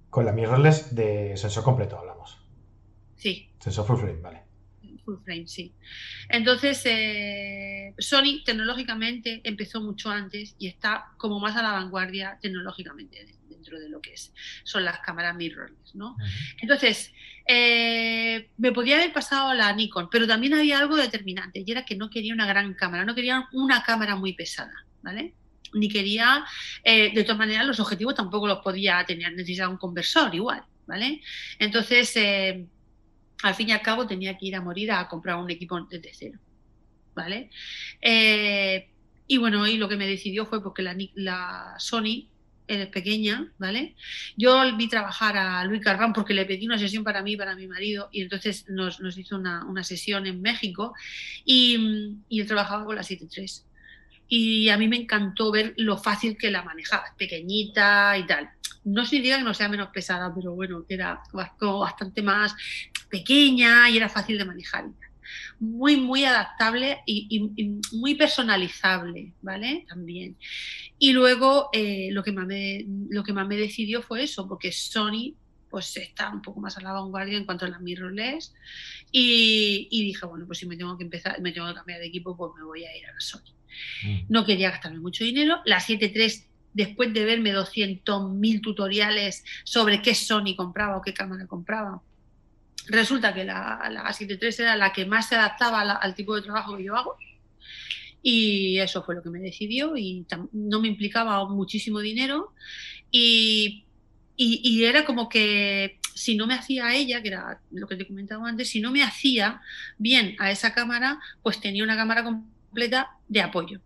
Con la mirrorless de sensor completo hablamos. Sí. Sensor full frame, vale. Full frame, sí. Entonces, eh, Sony tecnológicamente empezó mucho antes y está como más a la vanguardia tecnológicamente dentro de lo que es, son las cámaras mirrorless, ¿no? Entonces, eh, me podía haber pasado a la Nikon, pero también había algo determinante y era que no quería una gran cámara, no quería una cámara muy pesada, ¿vale? Ni quería, eh, de todas maneras, los objetivos tampoco los podía tener, necesitaba un conversor igual, ¿vale? Entonces, eh, al fin y al cabo tenía que ir a morir a comprar un equipo desde cero, ¿vale? y bueno, y lo que me decidió fue porque la, la Sony eres pequeña, ¿vale? Yo vi trabajar a Luis Carván porque le pedí una sesión para mí y para mi marido y entonces nos, hizo una, sesión en México y, y él trabajaba con la 7.3 y a mí me encantó ver lo fácil que la manejaba, pequeñita y tal. No significa que no sea menos pesada, pero bueno, era bastante más pequeña y era fácil de manejar. Muy, muy adaptable y, muy personalizable, ¿vale? También. Y luego eh, lo, que más me, lo que más me decidió fue eso, porque Sony pues está un poco más a la vanguardia en cuanto a las mirrorless y, y dije, bueno, pues si me tengo que empezar, me tengo que cambiar de equipo, pues me voy a ir a la Sony. Mm. No quería gastarme mucho dinero. La 7.3, después de verme 200.000 tutoriales sobre qué Sony compraba o qué cámara compraba, resulta que la, la 7.3 era la que más se adaptaba al tipo de trabajo que yo hago. Y eso fue lo que me decidió y no me implicaba muchísimo dinero. Y, y, era como que si no me hacía ella, que era lo que te comentaba antes, si no me hacía bien a esa cámara, pues tenía una cámara completa de apoyo.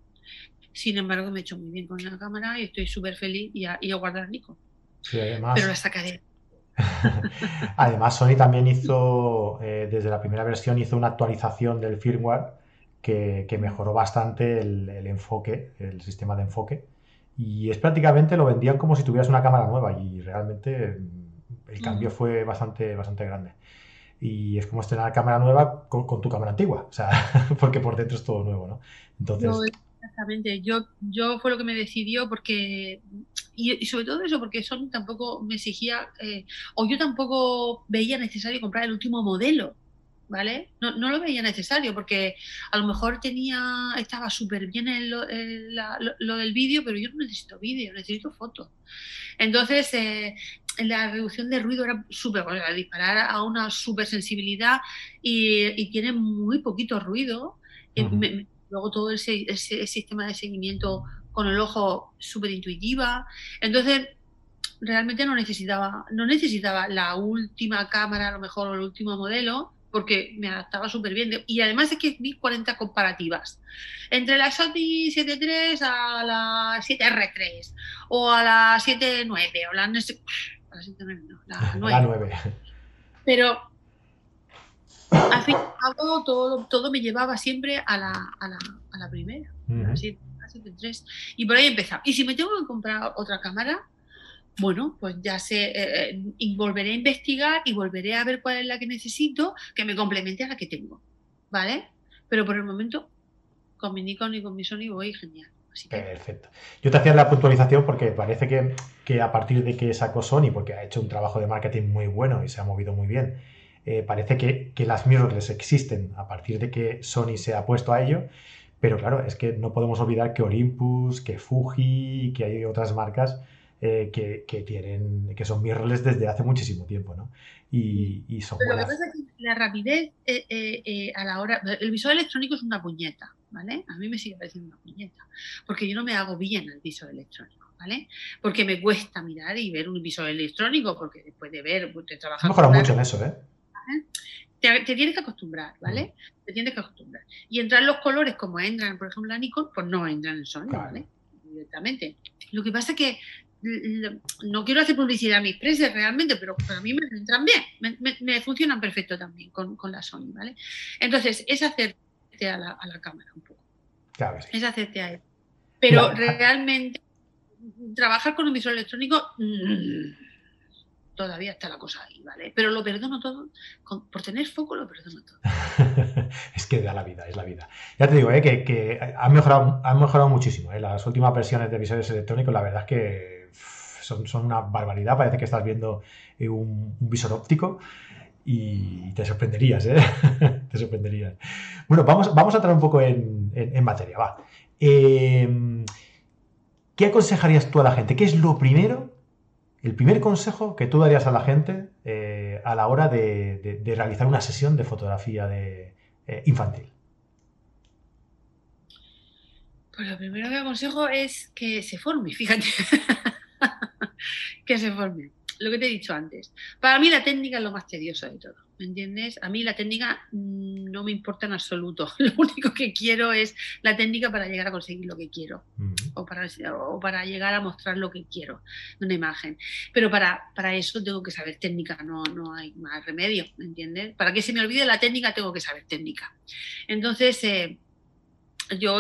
Sin embargo, me he hecho muy bien con la cámara y estoy súper feliz y a, y a guardar Nico. Pero la sacaré. <laughs> además, Sony también hizo, eh, desde la primera versión, hizo una actualización del firmware que, mejoró bastante el, enfoque, el sistema de enfoque. Y es prácticamente lo vendían como si tuvieras una cámara nueva y realmente mm, el cambio fue bastante, bastante grande y es como estrenar cámara nueva con, tu cámara antigua, o sea, <laughs> porque por dentro es todo nuevo, ¿no? Entonces... exactamente, yo, yo fue lo que me decidió porque, y, sobre todo eso, porque Sony tampoco me exigía, eh, o yo tampoco veía necesario comprar el último modelo, ¿vale? No, lo veía necesario porque a lo mejor tenía, estaba súper bien lo, del vídeo, pero yo no necesito vídeo, necesito fotos. Entonces, eh, la reducción de ruido era súper, bueno, disparar a una súper sensibilidad y, tiene muy poquito ruido. Luego todo ese, ese, sistema de seguimiento con el ojo súper intuitiva. Entonces, realmente no necesitaba, no necesitaba la última cámara, a lo mejor, o el último modelo, porque me adaptaba súper bien. Y además es que vi 40 comparativas. Entre la Sony 7.3 a la 7R3 o a la 7.9 o la, a la 7.9, no, la 9. <laughs> La 9. Pero al fin todo, todo me llevaba siempre a la, a la, a la primera, a la 7.3. Y por ahí empezaba. Y si me tengo que comprar otra cámara, bueno, pues ya sé, eh, eh, y volveré a investigar y volveré a ver cuál es la que necesito que me complemente a la que tengo, ¿vale? Pero por el momento, con mi Nikon y con mi Sony voy genial. Perfecto. Yo te hacía la puntualización porque parece que, a partir de que sacó Sony, porque ha hecho un trabajo de marketing muy bueno y se ha movido muy bien, eh, parece que, que, las mirrorless existen a partir de que Sony se ha puesto a ello, pero claro, es que no podemos olvidar que Olympus, que Fuji, que hay otras marcas eh, que, tienen, que son mirrorless desde hace muchísimo tiempo, ¿no? Y, y son Pero lo que pasa es que la rapidez eh, eh, a la hora... El visor electrónico es una puñeta, ¿vale? A mí me sigue pareciendo una puñeta, porque yo no me hago bien el visor electrónico, ¿vale? Porque me cuesta mirar y ver un visor electrónico, porque después de ver, pues, de trabajar... Mejora mucho en eso, ¿eh? Te, tienes que acostumbrar, ¿vale? Mm. Te tienes que acostumbrar. Y entrar los colores como entran, por ejemplo, la Nikon, pues no entran en Sony, ¿vale? Directamente. Lo que pasa es que no quiero hacer publicidad a mis presas realmente, pero para mí me entran bien, me, funcionan perfecto también con, la Sony, ¿vale? Entonces, es hacerte a la, cámara un poco. Es hacerte a él. Pero realmente, trabajar con un visor electrónico, mm, todavía está la cosa ahí, ¿vale? Pero lo perdono todo, por tener foco lo perdono todo. <laughs> es que da la vida, es la vida. Ya te digo, ¿eh? que, han, mejorado, han mejorado muchísimo. ¿eh? Las últimas versiones de visores electrónicos, la verdad es que son, una barbaridad. Parece que estás viendo eh, un, visor óptico y te sorprenderías, ¿eh? <laughs> te sorprenderías. Bueno, vamos, vamos a entrar un poco en, materia, va. Em, ¿Qué aconsejarías tú a la gente? ¿Qué es lo primero, el primer consejo que tú darías a la gente eh, a la hora de, realizar una sesión de fotografía de, infantil? Pues lo primero que aconsejo es que se forme, fíjate. <laughs> que se forme. Lo que te he dicho antes. Para mí la técnica es lo más tedioso de todo. ¿Me entiendes? A mí la técnica mm, no me importa en absoluto. <laughs> Lo único que quiero es la técnica para llegar a conseguir lo que quiero o, para, o para llegar a mostrar lo que quiero de una imagen. Pero para, para eso tengo que saber técnica, no, no hay más remedio, ¿me entiendes? Para que se me olvide la técnica tengo que saber técnica. Entonces, eh, yo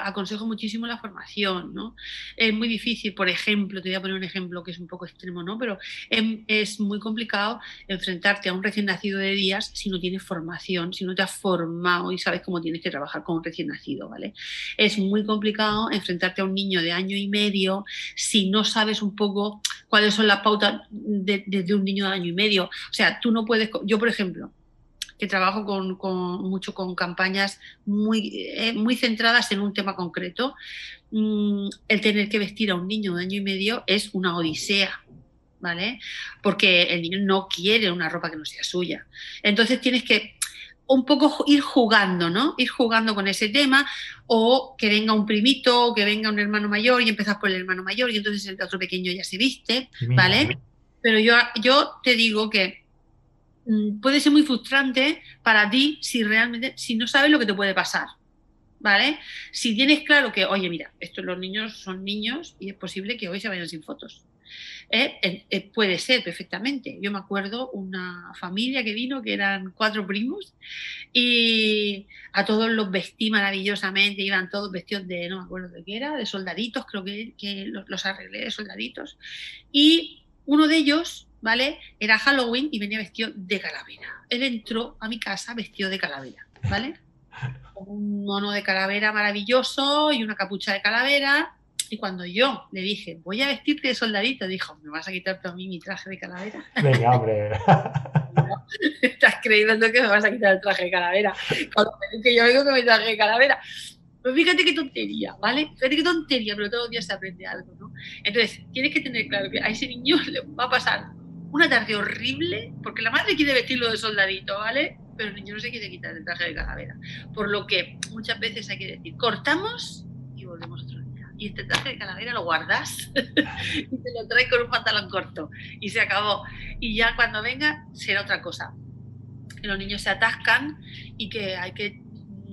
aconsejo muchísimo la formación, ¿no? Es muy difícil, por ejemplo, te voy a poner un ejemplo que es un poco extremo, ¿no? Pero em, es muy complicado enfrentarte a un recién nacido de días si no tienes formación, si no te has formado y sabes cómo tienes que trabajar con un recién nacido, ¿vale? Es muy complicado enfrentarte a un niño de año y medio si no sabes un poco cuáles son las pautas de, de un niño de año y medio. O sea, tú no puedes, yo por ejemplo, que trabajo con, mucho con campañas muy, eh, muy centradas en un tema concreto, mm, el tener que vestir a un niño de año y medio es una odisea. ¿Vale? Porque el niño no quiere una ropa que no sea suya. Entonces tienes que un poco ir jugando, ¿no? Ir jugando con ese tema, o que venga un primito, o que venga un hermano mayor y empezás por el hermano mayor y entonces el otro pequeño ya se viste, ¿vale? Pero yo, yo te digo que puede ser muy frustrante para ti si realmente, si no sabes lo que te puede pasar. ¿Vale? Si tienes claro que, oye, mira, estos los niños son niños y es posible que hoy se vayan sin fotos. ¿Eh? Eh, puede ser perfectamente. Yo me acuerdo una familia que vino, que eran cuatro primos, y a todos los vestí maravillosamente, iban todos vestidos de, no me acuerdo de qué era, de soldaditos, creo que, que los, los arreglé de soldaditos. Y uno de ellos ¿vale? Era Halloween y venía vestido de calavera. Él entró a mi casa vestido de calavera, ¿vale? Con un mono de calavera maravilloso y una capucha de calavera. Y cuando yo le dije, voy a vestirte de soldadito, dijo, ¿me vas a quitar a mí mi traje de calavera? Venga, hombre. <laughs> Estás creyendo que me vas a quitar el traje de calavera. Cuando que yo vengo con mi traje de calavera. Pues fíjate qué tontería, ¿vale? Fíjate qué tontería, pero todos los días se aprende algo, ¿no? Entonces, tienes que tener claro que a ese niño <laughs> le va a pasar una tarde horrible, porque la madre quiere vestirlo de soldadito, ¿vale? Pero el niño no se quiere quitar el traje de calavera. Por lo que muchas veces hay que decir, cortamos y volvemos otro día. Y este traje de calavera lo guardas <laughs> y te lo traes con un pantalón corto. Y se acabó. Y ya cuando venga será otra cosa. Que los niños se atascan y que hay que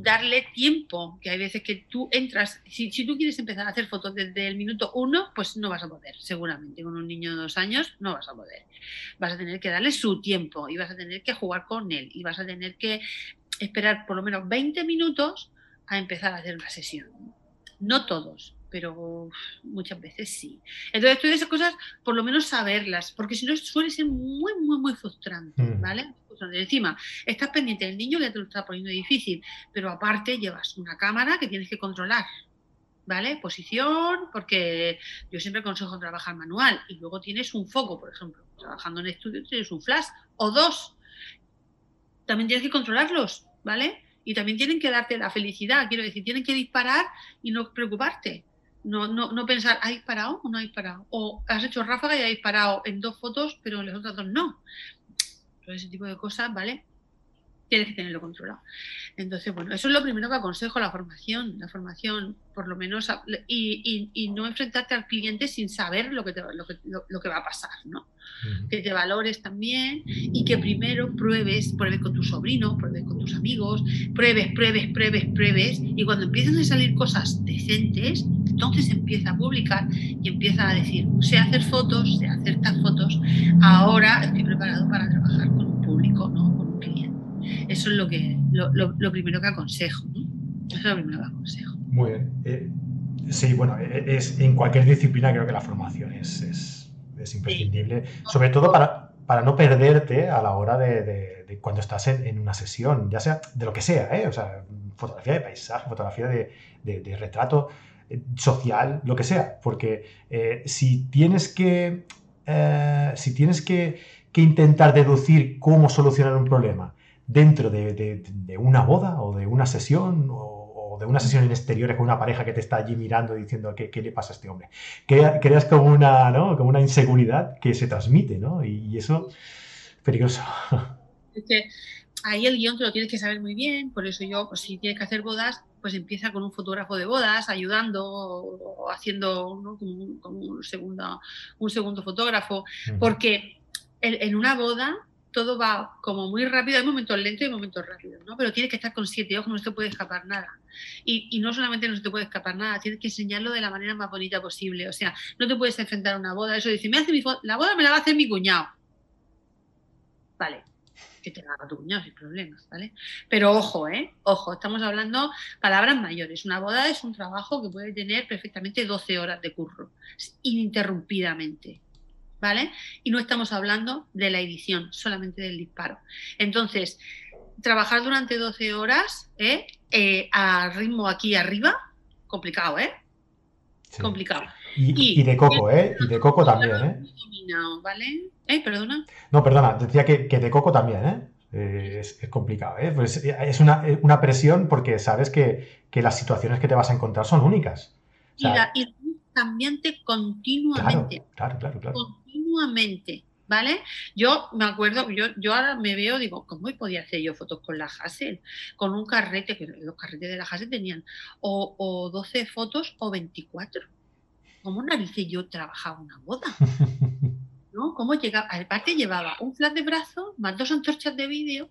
darle tiempo, que hay veces que tú entras, si, tú quieres empezar a hacer fotos desde el minuto uno, pues no vas a poder, seguramente, con un niño de dos años no vas a poder. Vas a tener que darle su tiempo y vas a tener que jugar con él y vas a tener que esperar por lo menos 20 minutos a empezar a hacer una sesión. No todos, pero muchas veces sí. Entonces, todas esas cosas, por lo menos saberlas, porque si no suele ser muy, muy, muy frustrante, mm. ¿vale? encima, estás pendiente del niño que te lo está poniendo difícil, pero aparte llevas una cámara que tienes que controlar, ¿vale? Posición, porque yo siempre aconsejo trabajar manual y luego tienes un foco, por ejemplo, trabajando en estudio tienes un flash o dos. También tienes que controlarlos, ¿vale? Y también tienen que darte la felicidad, quiero decir, tienen que disparar y no preocuparte. No, no, no pensar, ¿ha disparado o no ha disparado? O has hecho ráfaga y ha disparado en dos fotos, pero en las otras dos no ese tipo de cosas, ¿vale? Tienes que tenerlo controlado. Entonces, bueno, eso es lo primero que aconsejo, la formación, la formación, por lo menos, y, no enfrentarte al cliente sin saber lo que, lo, que, lo, que va a pasar, ¿no? Que te valores también y que primero pruebes, pruebes con tu sobrino, pruebes con tus amigos, pruebes, pruebes, pruebes, pruebes, y cuando empiezan a salir cosas decentes, entonces empieza a publicar y empieza a decir, sé hacer fotos, sé hacer estas fotos, ahora estoy preparado para trabajar con un público, ¿no? Eso es lo, que, lo, primero que aconsejo, ¿no? Eso es lo primero que aconsejo. Muy bien. Eh, sí, bueno, e, es, en cualquier disciplina creo que la formación es, es, es imprescindible, sobre todo para, para no perderte a la hora de, de, cuando estás en, en, una sesión, ya sea de lo que sea, ¿eh? o sea, fotografía de paisaje, fotografía de, de retrato eh, social, lo que sea, porque eh, si tienes que, si tienes que, que, intentar deducir cómo solucionar un problema dentro de, de, una boda o de una sesión o de una sesión en exteriores con una pareja que te está allí mirando y diciendo qué, qué le pasa a este hombre. Creas como una, ¿no? como una inseguridad que se transmite, ¿no? Y, eso, peligroso. <laughs> Es que ahí el guion te lo tienes que saber muy bien, por eso yo, pues, si tienes que hacer bodas, pues empieza con un fotógrafo de bodas, ayudando o haciendo como, un, segundo, un segundo fotógrafo, porque en, una boda todo va como muy rápido, hay momentos lentos y momentos rápidos, ¿no? Pero tienes que estar con siete ojos, no se te puede escapar nada. Y, no solamente no se te puede escapar nada, tienes que enseñarlo de la manera más bonita posible. O sea, no te puedes enfrentar a una boda. Eso dice, me hace mi la boda me la va a hacer mi cuñado. Vale, que te la haga tu cuñado sin problemas, ¿vale? Pero ojo, ¿eh? Ojo, estamos hablando palabras mayores. Una boda es un trabajo que puede tener perfectamente 12 horas de curro, ininterrumpidamente. ¿Vale? Y no estamos hablando de la edición, solamente del disparo. Entonces, trabajar durante 12 horas ¿eh? Eh, a ritmo aquí arriba, complicado, ¿eh? Complicado. Y, de coco, ¿eh? Y de coco también, ¿eh? ¿Vale? ¿Eh? Perdona. No, perdona, decía que, de coco también, ¿eh? eh es, complicado, ¿eh? Pues es una, presión porque sabes que, las situaciones que te vas a encontrar son únicas. y, la, cambiante continuamente. Claro, claro, claro. Continuamente. ¿Vale? Yo me acuerdo, yo, yo ahora me veo, digo, ¿cómo podía hacer yo fotos con la Hassel? Con un carrete, que los carretes de la Hassel tenían o, o 12 fotos o 24. ¿Cómo narices yo trabajaba una boda? <laughs> ¿no? Cómo llegaba, aparte llevaba un flash de brazo más dos antorchas de vídeo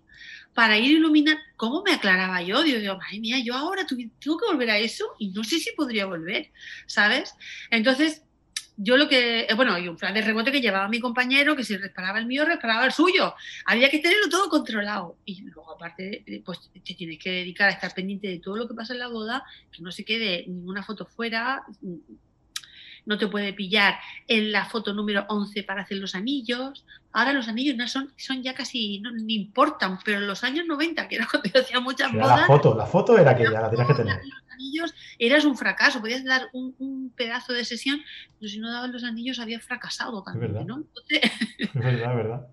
para ir a iluminar. ¿Cómo me aclaraba yo? Digo, digo, madre mía, yo ahora tengo que volver a eso y no sé si podría volver, ¿sabes? Entonces, yo lo que, eh, bueno, hay un flash de rebote que llevaba mi compañero, que si reparaba el mío, reparaba el suyo. Había que tenerlo todo controlado. Y luego, aparte, pues te tienes que dedicar a estar pendiente de todo lo que pasa en la boda, que no se quede ninguna foto fuera, no te puede pillar en la foto número 11 para hacer los anillos. Ahora los anillos no son, son ya casi, no ni importan, pero en los años 90, que era cuando yo hacía muchas bodas. La foto, la foto era que ya la tenías que tener. Los anillos eras un fracaso, podías dar un, pedazo de sesión, pero si no dabas los anillos había fracasado también, <laughs> es verdad. ¿no? es verdad, <laughs> verdad.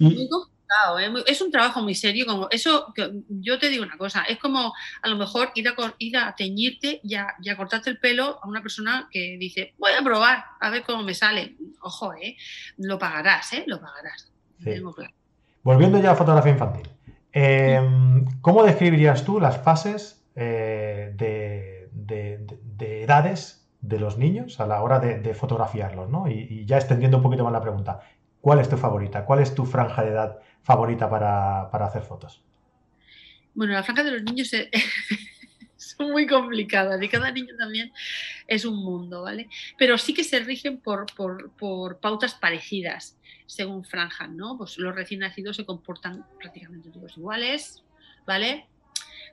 ¿eh? es un trabajo muy serio. Como eso, yo te digo una cosa, es como a lo mejor ir a, ir a teñirte y a, cortarte el pelo a una persona que dice, voy a probar, a ver cómo me sale. Ojo, ¿eh? lo pagarás, ¿eh? lo pagarás. Volviendo ya a fotografía infantil, em, ¿cómo describirías tú las fases eh, de, edades de los niños a la hora de, fotografiarlos? ¿no? Y, ya extendiendo un poquito más la pregunta, ¿cuál es tu favorita? ¿Cuál es tu franja de edad favorita para, hacer fotos? Bueno, la franja de los niños es, <laughs> son muy complicadas y cada niño también es un mundo, ¿vale? Pero sí que se rigen por, pautas parecidas según franjas, ¿no? Pues los recién nacidos se comportan prácticamente todos iguales, ¿vale?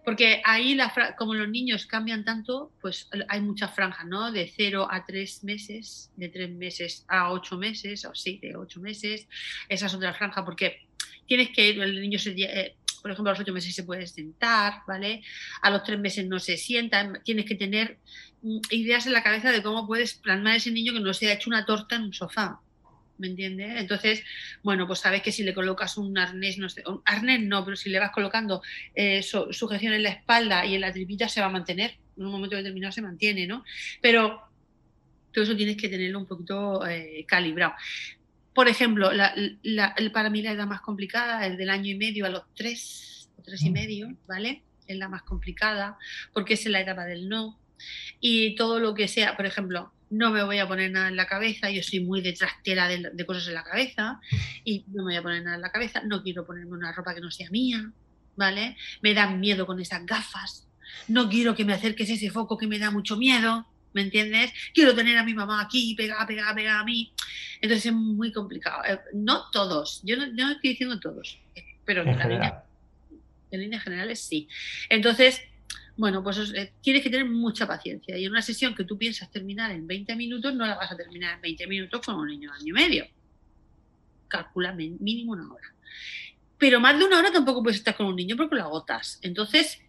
Porque ahí, la como los niños cambian tanto, pues hay muchas franjas, ¿no? De 0 a 3 meses, de 3 meses a 8 meses, o sí, de 8 meses. Esa es otra franja, porque tienes que ir, el niño se, eh, por ejemplo, a los ocho meses se puede sentar, ¿vale? A los tres meses no se sienta, tienes que tener mm, ideas en la cabeza de cómo puedes plasmar a ese niño que no se ha hecho una torta en un sofá. ¿Me entiendes? Entonces, bueno, pues sabes que si le colocas un arnés, no sé, un arnés no, pero si le vas colocando eh, sujeción en la espalda y en la tripita se va a mantener. En un momento determinado se mantiene, ¿no? Pero todo eso tienes que tenerlo un poquito eh, calibrado. Por ejemplo, la, para mí la edad más complicada es del año y medio a los tres o tres y mm. medio, ¿vale? Es la más complicada porque es la etapa del no. Y todo lo que sea, por ejemplo, no me voy a poner nada en la cabeza, yo soy muy de trastera de, cosas en la cabeza y no me voy a poner nada en la cabeza, no quiero ponerme una ropa que no sea mía, ¿vale? Me dan miedo con esas gafas, no quiero que me acerques ese foco que me da mucho miedo, ¿me entiendes? Quiero tener a mi mamá aquí, pegada, pegada, pegada a mí. Entonces es muy complicado. Eh, no todos, yo no, estoy diciendo todos, pero en, línea, en líneas generales sí. Entonces, bueno, pues eh, tienes que tener mucha paciencia. Y en una sesión que tú piensas terminar en 20 minutos, no la vas a terminar en 20 minutos con un niño de año y medio. Calcula mínimo una hora. Pero más de una hora tampoco puedes estar con un niño porque lo agotas. Entonces,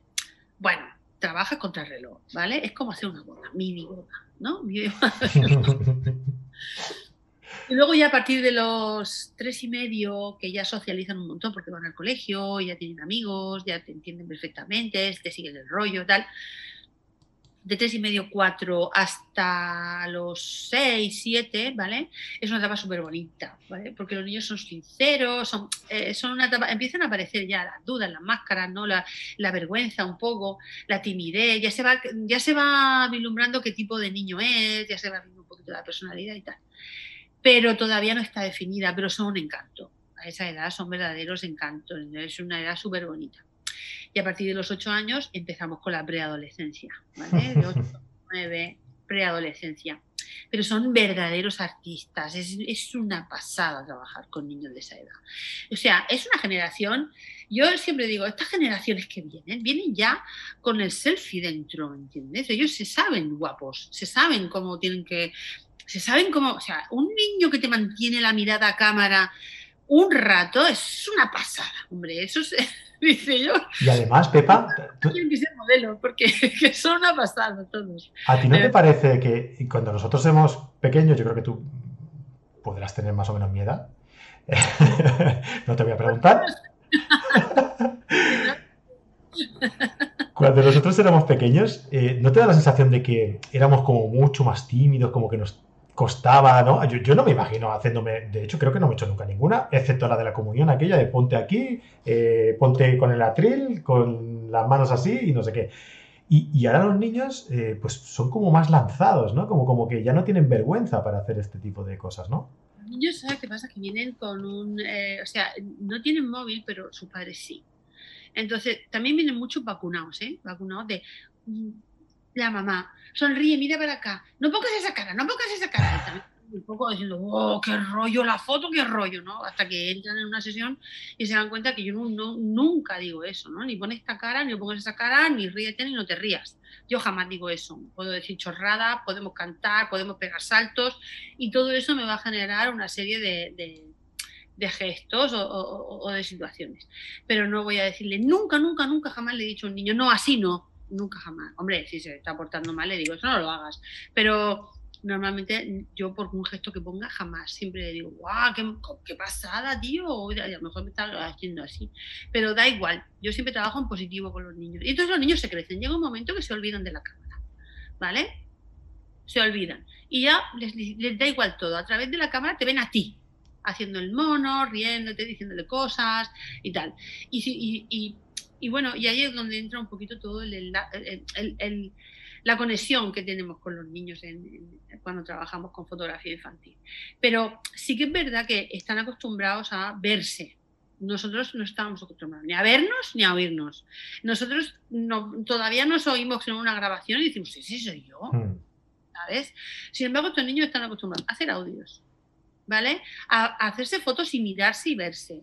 bueno, trabaja contra el reloj, ¿vale? Es como hacer una boda, mini boda, ¿no? <laughs> <laughs> Y luego ya a partir de los tres y medio, que ya socializan un montón porque van al colegio, ya tienen amigos, ya te entienden perfectamente, te siguen el rollo, tal, de tres y medio, cuatro hasta los seis, siete, ¿vale? Es una etapa súper bonita, ¿vale? Porque los niños son sinceros, son, eh, son una etapa, empiezan a aparecer ya las dudas, las máscaras, ¿no? La, la, vergüenza un poco, la timidez, ya se va, ya se va vislumbrando qué tipo de niño es, ya se va viendo un poquito la personalidad y tal. Pero todavía no está definida, pero son un encanto. a esa edad son verdaderos encantos, es una edad súper bonita. Y a partir de los ocho años empezamos con la preadolescencia, ¿vale? De 8, 9, <laughs> preadolescencia. Pero son verdaderos artistas, es, es, una pasada trabajar con niños de esa edad. O sea, es una generación, yo siempre digo, estas generaciones que vienen, vienen ya con el selfie dentro, ¿entiendes? Ellos se saben guapos, se saben cómo tienen que, se saben cómo, o sea, un niño que te mantiene la mirada a cámara un rato es una pasada, hombre, eso es <laughs> dice yo. Y además, Pepa. Tú... que ser modelo, porque <laughs> son una pasada todos. ¿A ti no te eh, parece que cuando nosotros somos pequeños, yo creo que tú podrás tener más o menos mi edad? <laughs> no te voy a preguntar. Cuando nosotros éramos pequeños, eh, ¿no te da la sensación de que éramos como mucho más tímidos, como que nos costaba, ¿no? Yo, no me imagino haciéndome, de hecho creo que no me he hecho nunca ninguna, excepto la de la comunión aquella de ponte aquí, eh, ponte con el atril, con las manos así y no sé qué. Y, ahora los niños eh, pues son como más lanzados, ¿no? Como, como que ya no tienen vergüenza para hacer este tipo de cosas, ¿no? Los niños, ¿sabes qué pasa? Que vienen con un, eh, o sea, no tienen móvil, pero su padre sí. Entonces, también vienen muchos vacunados, ¿eh? Vacunados de la mamá, sonríe, mira para acá, no pongas esa cara, no pongas esa cara. un poco diciendo, oh, qué rollo la foto, qué rollo, ¿no? Hasta que entran en una sesión y se dan cuenta que yo no, nunca digo eso, ¿no? Ni pones esta cara, ni pongas esa cara, ni ríete, ni no te rías. Yo jamás digo eso. Puedo decir chorradas, podemos cantar, podemos pegar saltos y todo eso me va a generar una serie de, de gestos o, o, de situaciones. Pero no voy a decirle nunca, nunca, nunca jamás le he dicho a un niño, no, así no nunca jamás. Hombre, si se está portando mal, le digo, eso no lo hagas. Pero normalmente yo por un gesto que ponga jamás, siempre le digo, guau, qué, qué pasada, tío, a lo mejor me está haciendo así. Pero da igual, yo siempre trabajo en positivo con los niños. Y entonces los niños se crecen, llega un momento que se olvidan de la cámara, ¿vale? Se olvidan. Y ya les, da igual todo, a través de la cámara te ven a ti, haciendo el mono, riéndote, diciéndole cosas y tal. Y, y, y y bueno, y ahí es donde entra un poquito todo el, la conexión que tenemos con los niños cuando trabajamos con fotografía infantil. Pero sí que es verdad que están acostumbrados a verse. Nosotros no estábamos acostumbrados ni a vernos ni a oírnos. Nosotros no, todavía nos oímos en una grabación y decimos, sí, sí, soy yo. Hmm. ¿Sabes? Sin embargo, estos niños están acostumbrados a hacer audios, ¿vale? a hacerse fotos y mirarse y verse.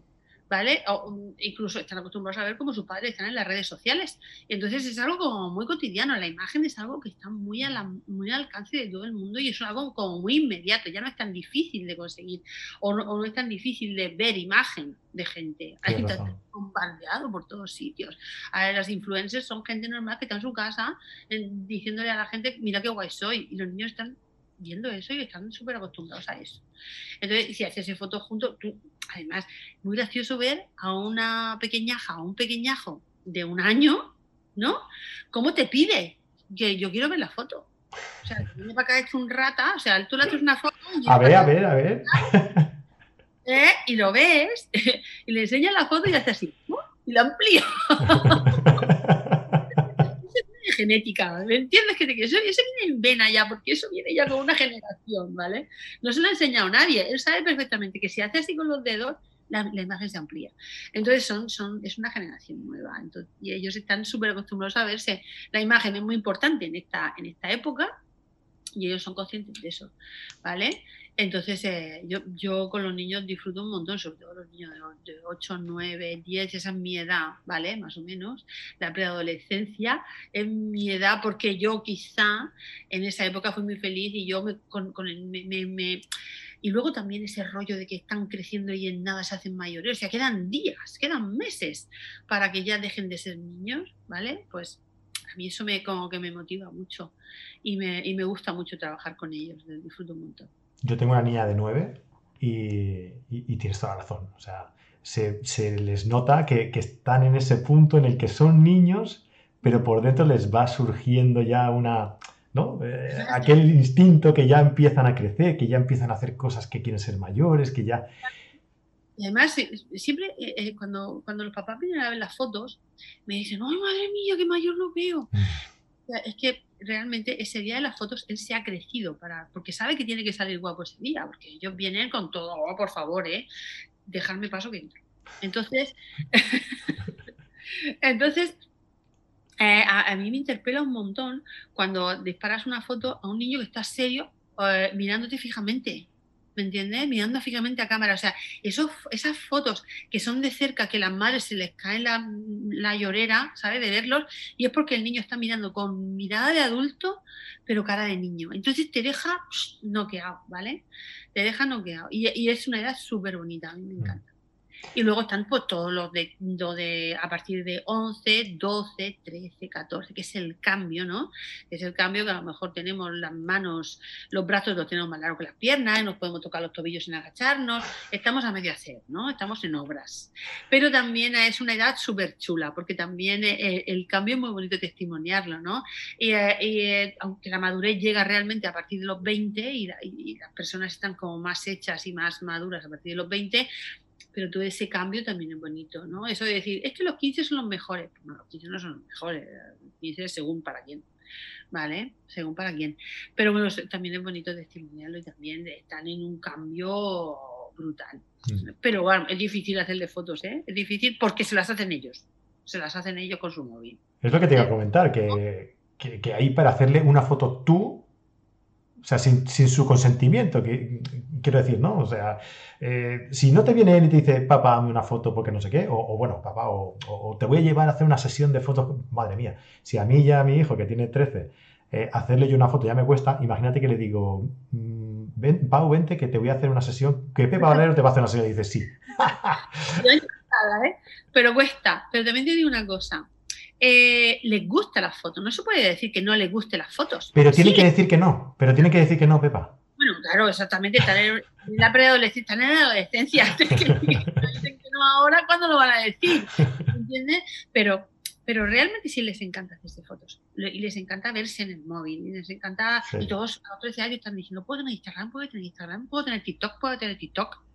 ¿Vale? O, mm, incluso están acostumbrados a ver cómo sus padres están en las redes sociales. Y entonces es algo como muy cotidiano, la imagen es algo que está muy, a muy al alcance de todo el mundo y es algo como muy inmediato, ya no es tan difícil de conseguir o no, es tan difícil de ver imagen de gente. Hay gente bombardeado por todos sitios. A las influencers son gente normal que está en su casa diciéndole a la gente, mira qué guay soy. Y los niños están viendo eso y están súper acostumbrados a eso. Entonces, si haces fotos juntos, tú, además, muy gracioso ver a una pequeñaja o un pequeñajo de un año, ¿no? ¿Cómo te pide? Que yo quiero ver la foto. O sea, viene para acá hecho un rata, o sea, tú le haces una foto. a ver, a ver, a <laughs> ver. ¿eh? Y lo ves, <laughs> y le enseñas la foto y hace así, y la amplía. <laughs> genética, ¿me entiendes? Que eso, viene en vena ya, porque eso viene ya con una generación, ¿vale? No se lo ha enseñado nadie, él sabe perfectamente que si hace así con los dedos, la, imagen se amplía. Entonces es una generación nueva y ellos están súper acostumbrados a verse. La imagen es muy importante en esta, en esta época y ellos son conscientes de eso, ¿vale? Entonces, eh, yo, yo con los niños disfruto un montón, sobre todo los niños de, 8, 9, 10, esa es mi edad, ¿vale? Más o menos. La preadolescencia es mi edad porque yo quizá en esa época fui muy feliz y yo me, con, me, y luego también ese rollo de que están creciendo y en nada se hacen mayores, o sea, quedan días, quedan meses para que ya dejen de ser niños, ¿vale? Pues a mí eso me como que me motiva mucho y me, y me gusta mucho trabajar con ellos, disfruto un montón. Yo tengo una niña de 9 y, tienes toda la razón. O sea, se, les nota que, están en ese punto en el que son niños, pero por dentro les va surgiendo ya una. ¿no? Eh, aquel instinto que ya empiezan a crecer, que ya empiezan a hacer cosas que quieren ser mayores, que ya. Y además, siempre eh, eh, cuando, cuando los papás vienen a ver las fotos, me dicen, ¡ay, madre mía, qué mayor lo veo! Es que realmente ese día de las fotos él se ha crecido para porque sabe que tiene que salir guapo ese día, porque ellos vienen con todo, oh, por favor, ¿eh? dejarme paso que entro. Entonces, <laughs> entonces eh, a, mí me interpela un montón cuando disparas una foto a un niño que está serio eh, mirándote fijamente. ¿Me entiendes? Mirando fijamente a cámara. O sea, esos, esas fotos que son de cerca, que las madres se les cae la, la llorera, ¿sabes? De verlos, y es porque el niño está mirando con mirada de adulto, pero cara de niño. Entonces te deja noqueado, ¿vale? Te deja noqueado. Y, y es una edad súper bonita, a mí me mm. encanta. Y luego están pues todos los de, de, a partir de 11, 12, 13, 14, que es el cambio, ¿no? Es el cambio que a lo mejor tenemos las manos, los brazos los tenemos más largos que las piernas, nos podemos tocar los tobillos sin agacharnos, estamos a medio hacer, ¿no? Estamos en obras. Pero también es una edad súper chula, porque también eh, el cambio es muy bonito testimoniarlo, ¿no? Y, eh, eh, aunque la madurez llega realmente a partir de los 20 y, y las personas están como más hechas y más maduras a partir de los 20, pero todo ese cambio también es bonito, ¿no? Eso de decir, es que los 15 son los mejores. No, los 15 no son los mejores, los 15 según para quién, ¿vale? Según para quién. Pero bueno, también es bonito testimoniarlo y también están en un cambio brutal. Mm. Pero bueno, es difícil hacerle fotos, ¿eh? Es difícil porque se las hacen ellos. Se las hacen ellos con su móvil. Es lo que te iba a comentar, que, que, que ahí para hacerle una foto tú o sea, sin, su consentimiento, que, quiero decir, ¿no? O sea, eh, si no te viene él y te dice, papá, dame una foto porque no sé qué, o, bueno, papá, o, te voy a llevar a hacer una sesión de fotos, madre mía, si a mí ya a mi hijo que tiene 13, eh, hacerle yo una foto ya me cuesta, imagínate que le digo, mm, ven, Pau, vente que te voy a hacer una sesión, que Pepa Valero te va a hacer una sesión y dices, sí. <laughs> ¿eh? Pero cuesta, pero también te digo una cosa, eh, les gusta la foto. No se puede decir que no les guste las fotos. Pero tiene que decir que no. Pero tiene que decir que no, Pepa. Bueno, claro, exactamente. Están en la preadolescencia, están en la adolescencia. que <laughs> dicen que no ahora, ¿cuándo lo van a decir? ¿Entiendes? Pero, pero realmente sí les encanta hacerse fotos. Y les encanta verse en el móvil. Y les encanta. Y todos a 13 años están diciendo: ¿puedo tener Instagram? ¿Puedo tener Instagram? ¿Puedo tener TikTok? ¿Puedo tener TikTok?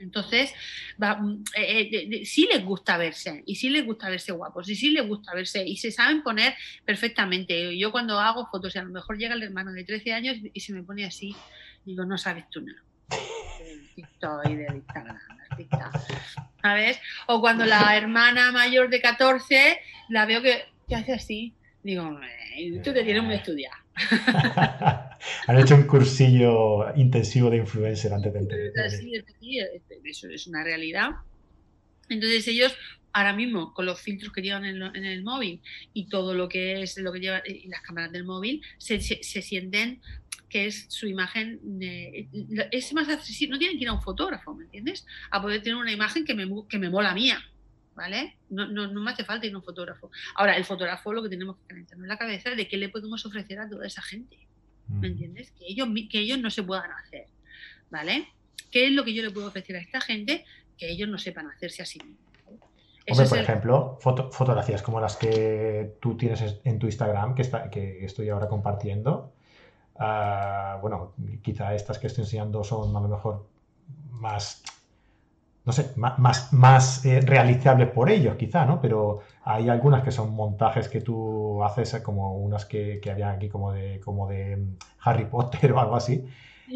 Entonces, mm, eh, eh, sí les gusta verse, y sí les gusta verse guapos, y sí les gusta verse, y se saben poner perfectamente. Yo cuando hago fotos, y a lo mejor llega el hermano de 13 años y se me pone así, digo, no sabes tú nada. <laughs> TikTok y Instagram, ¿sabes? O cuando la hermana mayor de 14 la veo que, que hace así, digo, tú te tienes muy estudiado. <laughs> Han hecho un cursillo intensivo de influencer antes de Sí, eso es una realidad. Entonces ellos ahora mismo con los filtros que llevan en, el móvil y todo lo que es lo que llevan y las cámaras del móvil se, sienten que es su imagen es más accesible no tienen que ir a un fotógrafo ¿me entiendes? a poder tener una imagen que me, que me mola mía ¿vale? No, no, no, me hace falta ir a un fotógrafo. Ahora, el fotógrafo lo que tenemos que tener en la cabeza es de qué le podemos ofrecer a toda esa gente, ¿me mm. entiendes? Que ellos, que ellos no se puedan hacer, ¿vale? ¿Qué es lo que yo le puedo ofrecer a esta gente que ellos no sepan hacerse así Hombre, por ejemplo, fotografías como las que tú tienes en tu Instagram, que, está, que estoy ahora compartiendo. Ah, bueno, quizá estas que estoy enseñando son a lo mejor más no sé, más, más eh, realizables por ellos, quizá, ¿no? Pero hay algunas que son montajes que tú haces, eh, como unas que, que había aquí como de, como de mm, Harry Potter <laughs> o algo así,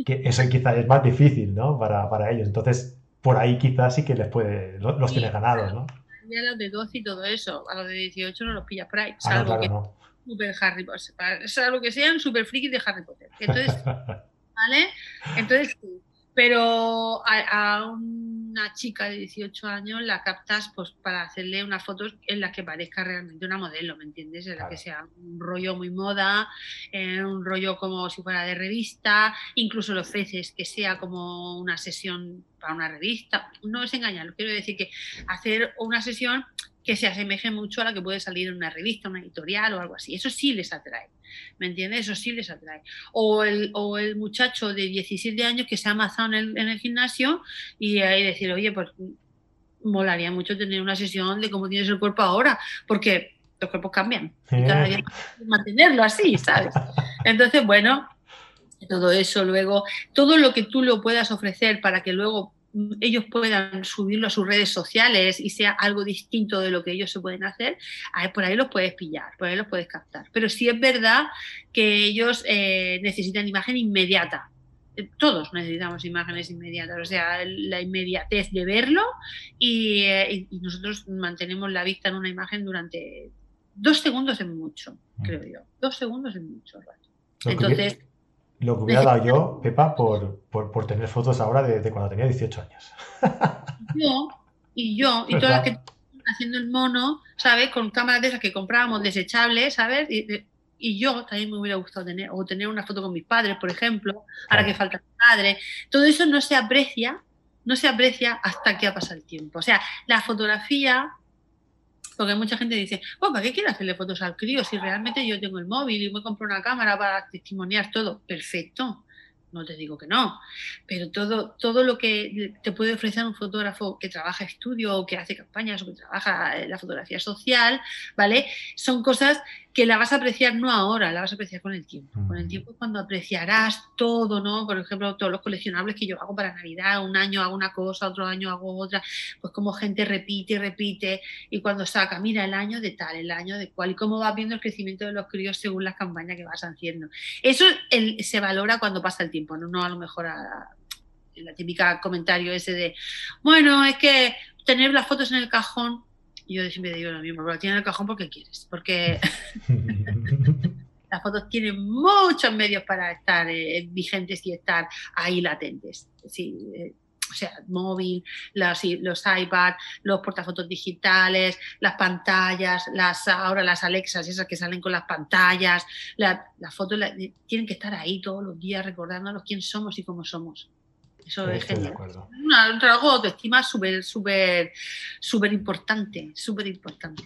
que eso quizás es más difícil, ¿no? Para, para ellos. Entonces, por ahí quizás sí que les puede, los, tiene ganados, ¿no? a los de 12 y todo eso, a los de 18 no los pillas por ahí, ah, salvo que super Harry Potter, salvo que sean super frikis de Harry Potter. Entonces, <laughs> ¿vale? Entonces, pero a, una chica de 18 años la captas pues para hacerle unas fotos en las que parezca realmente una modelo, ¿me entiendes? En la que sea un rollo muy moda, eh, un rollo como si fuera de revista, incluso los ofreces que sea como una sesión para una revista. No es engañar, quiero decir que hacer una sesión que se asemeje mucho a la que puede salir en una revista, una editorial o algo así. Eso sí les atrae, ¿me entiendes? Eso sí les atrae. O el, o el muchacho de 17 años que se ha amazado en el, en el gimnasio y ahí decir, oye, pues molaría mucho tener una sesión de cómo tienes el cuerpo ahora, porque los cuerpos cambian y cada día mantenerlo así, ¿sabes? Entonces, bueno, todo eso luego, todo lo que tú lo puedas ofrecer para que luego ellos puedan subirlo a sus redes sociales y sea algo distinto de lo que ellos se pueden hacer, por ahí los puedes pillar, por ahí los puedes captar. Pero sí es verdad que ellos eh, necesitan imagen inmediata, todos necesitamos imágenes inmediatas, o sea, la inmediatez de verlo y, eh, nosotros mantenemos la vista en una imagen durante dos segundos es mucho, mm. creo yo. Dos segundos es mucho Entonces... lo que hubiera dado yo, Pepa, por, por, tener fotos ahora de, cuando tenía 18 años. <laughs> Yo, y yo, y todas las que haciendo el mono, ¿sabes? Con cámaras de esas que comprábamos desechables, ¿sabes? Y, y yo también me hubiera gustado tener, o tener una foto con mis padres, por ejemplo, ahora que falta mi padre. Todo eso no se aprecia, no se aprecia hasta que ha pasado el tiempo. O sea, la fotografía, porque mucha gente dice, oh, ¿para qué quiero hacerle fotos al crío si realmente yo tengo el móvil y me compro una cámara para testimoniar todo? Perfecto no te digo que no, pero todo, todo lo que te puede ofrecer un fotógrafo que trabaja estudio o que hace campañas o que trabaja la fotografía social, ¿vale? Son cosas que la vas a apreciar no ahora, la vas a apreciar con el tiempo. Con el tiempo es cuando apreciarás todo, ¿no? Por ejemplo, todos los coleccionables que yo hago para Navidad, un año hago una cosa, otro año hago otra, pues como gente repite y repite y cuando saca, mira, el año de tal, el año de cual, y cómo va viendo el crecimiento de los críos según las campañas que vas haciendo. Eso se valora cuando pasa el tiempo, no, no a lo mejor a, la típica comentario ese de, bueno, es que tener las fotos en el cajón y yo siempre digo lo mismo, pero la tienes en el cajón porque quieres, porque <laughs> las fotos tienen muchos medios para estar eh, vigentes y estar ahí latentes. Eh, o sea, móvil, los, los iPads, los portafotos digitales, las pantallas, las ahora las Alexas, esas que salen con las pantallas, las fotos tienen que estar ahí todos los días recordándonos quién somos y cómo somos. Eso es genial. un trabajo de autoestima súper, súper, súper importante, súper importante.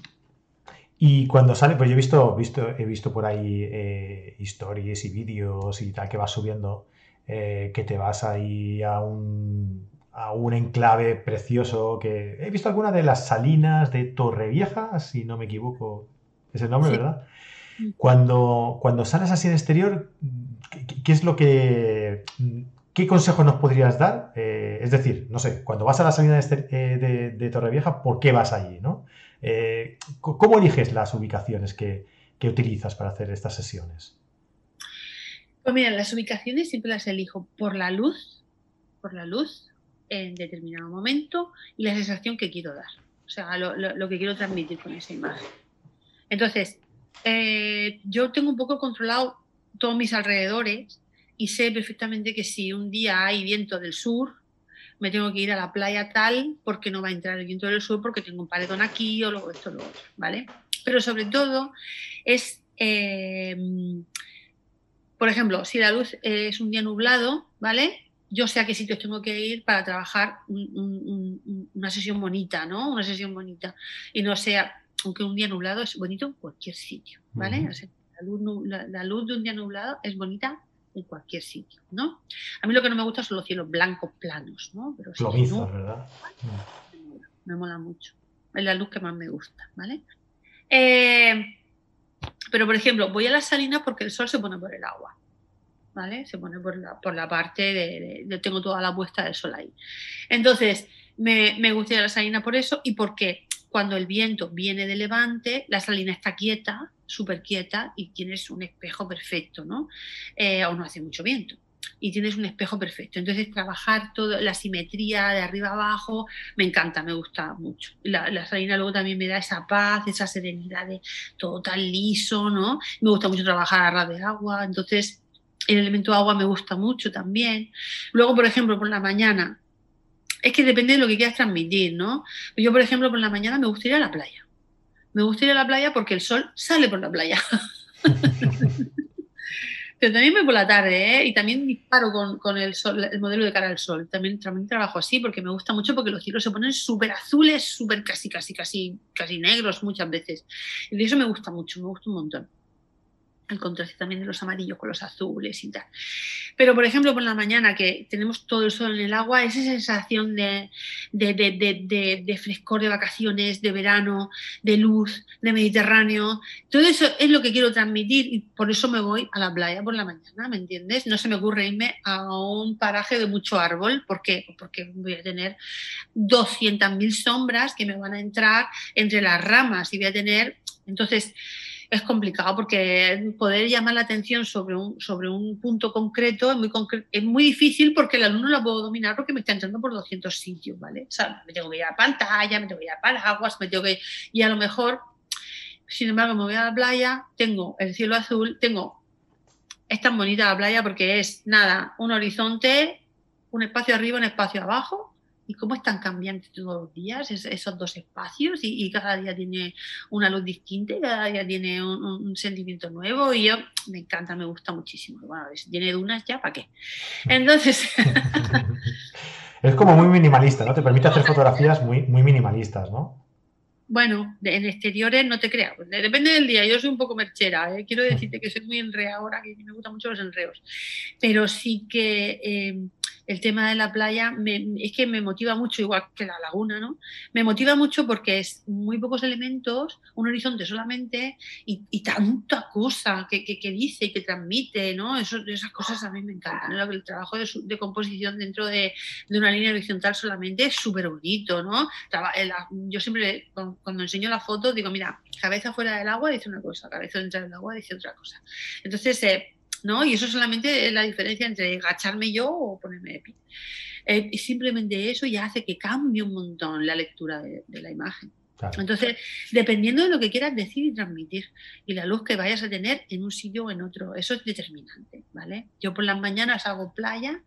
Y cuando sale, pues yo he visto, visto, he visto por ahí eh, historias y vídeos y tal que vas subiendo, eh, que te vas ahí a un, a un enclave precioso que he visto alguna de las salinas de Torrevieja, si no me equivoco, es el nombre, ¿verdad? Mm. Cuando, cuando sales así de exterior, ¿qué, es lo que ¿Qué consejos nos podrías dar? Eh, es decir, no sé, cuando vas a la salida de, este, eh, Torrevieja, ¿por qué vas allí? ¿no? Eh, ¿Cómo eliges las ubicaciones que, utilizas para hacer estas sesiones? Pues mira, las ubicaciones siempre las elijo por la luz, por la luz en determinado momento y la sensación que quiero dar, o sea, lo, que quiero transmitir con esa imagen. Entonces, yo tengo un poco controlado todos mis alrededores y sé perfectamente que si un día hay viento del sur, me tengo que ir a la playa tal porque no va a entrar el viento del sur porque tengo un paredón aquí o luego esto o lo otro, ¿vale? Pero sobre todo es, em, por ejemplo, si la luz es un día nublado, ¿vale? Yo sé a qué sitios tengo que ir para trabajar una sesión bonita, ¿no? Una sesión bonita. Y no sea, aunque un día nublado es bonito en cualquier sitio, ¿vale? la, luz, la luz de un día nublado es bonita en cualquier sitio, ¿no? A mí lo que no me gusta son los cielos blancos planos, ¿no? Pero ¿verdad? Me mola mucho. Es la luz que más me gusta, ¿vale? Eh, pero, por ejemplo, voy a la salina porque el sol se pone por el agua, ¿vale? Se pone por la, por la parte de, Tengo toda la puesta del sol ahí. Entonces, me, me gusta ir a la salina por eso y porque cuando el viento viene de levante, la salina está quieta, súper quieta y tienes un espejo perfecto, ¿no? Eh, o no hace mucho viento y tienes un espejo perfecto. Entonces, trabajar toda la simetría de arriba abajo me encanta, me gusta mucho. La, salina luego también me da esa paz, esa serenidad de todo tan liso, ¿no? Me gusta mucho trabajar a ras de agua, entonces el elemento agua me gusta mucho también. Luego, por ejemplo, por la mañana, es que depende de lo que quieras transmitir, ¿no? Yo, por ejemplo, por la mañana me gusta ir a la playa me gusta ir a la playa porque el sol sale por la playa. <laughs> Pero también me por la tarde, ¿eh? Y también disparo con, el, sol, el modelo de cara al sol. También, también trabajo así porque me gusta mucho porque los cielos se ponen súper azules, súper casi, casi, casi, casi negros muchas veces. Y de eso me gusta mucho, me gusta un montón el contraste también de los amarillos con los azules y tal. Pero, por ejemplo, por la mañana que tenemos todo el sol en el agua, esa sensación de, de, frescor de vacaciones, de verano, de luz, de Mediterráneo, todo eso es lo que quiero transmitir y por eso me voy a la playa por la mañana, ¿me entiendes? No se me ocurre irme a un paraje de mucho árbol, ¿por qué? Porque voy a tener 200.000 sombras que me van a entrar entre las ramas y voy a tener... Entonces, es complicado porque poder llamar la atención sobre un, sobre un punto concreto es muy, es muy difícil porque el alumno lo puedo dominar porque me está entrando por 200 sitios, ¿vale? O sea, me tengo que ir a pantalla, me tengo que ir a paraguas, me tengo que... Y a lo mejor, sin embargo, me voy a la playa, tengo el cielo azul, tengo... Es tan bonita la playa porque es, nada, un horizonte, un espacio arriba, un espacio abajo, y cómo están cambiando todos los días esos dos espacios y, cada día tiene una luz distinta, cada día tiene un, sentimiento nuevo y yo me encanta, me gusta muchísimo. Bueno, si tiene dunas ya, ¿para qué? Entonces... <laughs> es como muy minimalista, ¿no? Te permite hacer fotografías muy, muy minimalistas, ¿no? Bueno, en exteriores no te creas, depende del día. Yo soy un poco merchera, ¿eh? quiero decirte que soy muy enreadora, que me gustan mucho los enreos. Pero sí que eh, el tema de la playa es que me motiva mucho, igual que la laguna, ¿no? Me motiva mucho porque es muy pocos elementos, un horizonte solamente y, tanta cosa que, dice y que transmite, ¿no? Esas cosas a mí me encantan. El trabajo de, composición dentro de, una línea horizontal solamente es súper bonito, ¿no? Yo siempre, cuando enseño la foto, digo, mira, cabeza fuera del agua dice una cosa, cabeza dentro del agua dice otra cosa. Entonces, eh, ¿no? Y eso solamente es la diferencia entre agacharme yo o ponerme de pie. Eh, simplemente eso ya hace que cambie un montón la lectura de, la imagen. Entonces, dependiendo de lo que quieras decir y transmitir y la luz que vayas a tener en un sitio o en otro, eso es determinante, ¿vale? Yo por las mañanas hago playa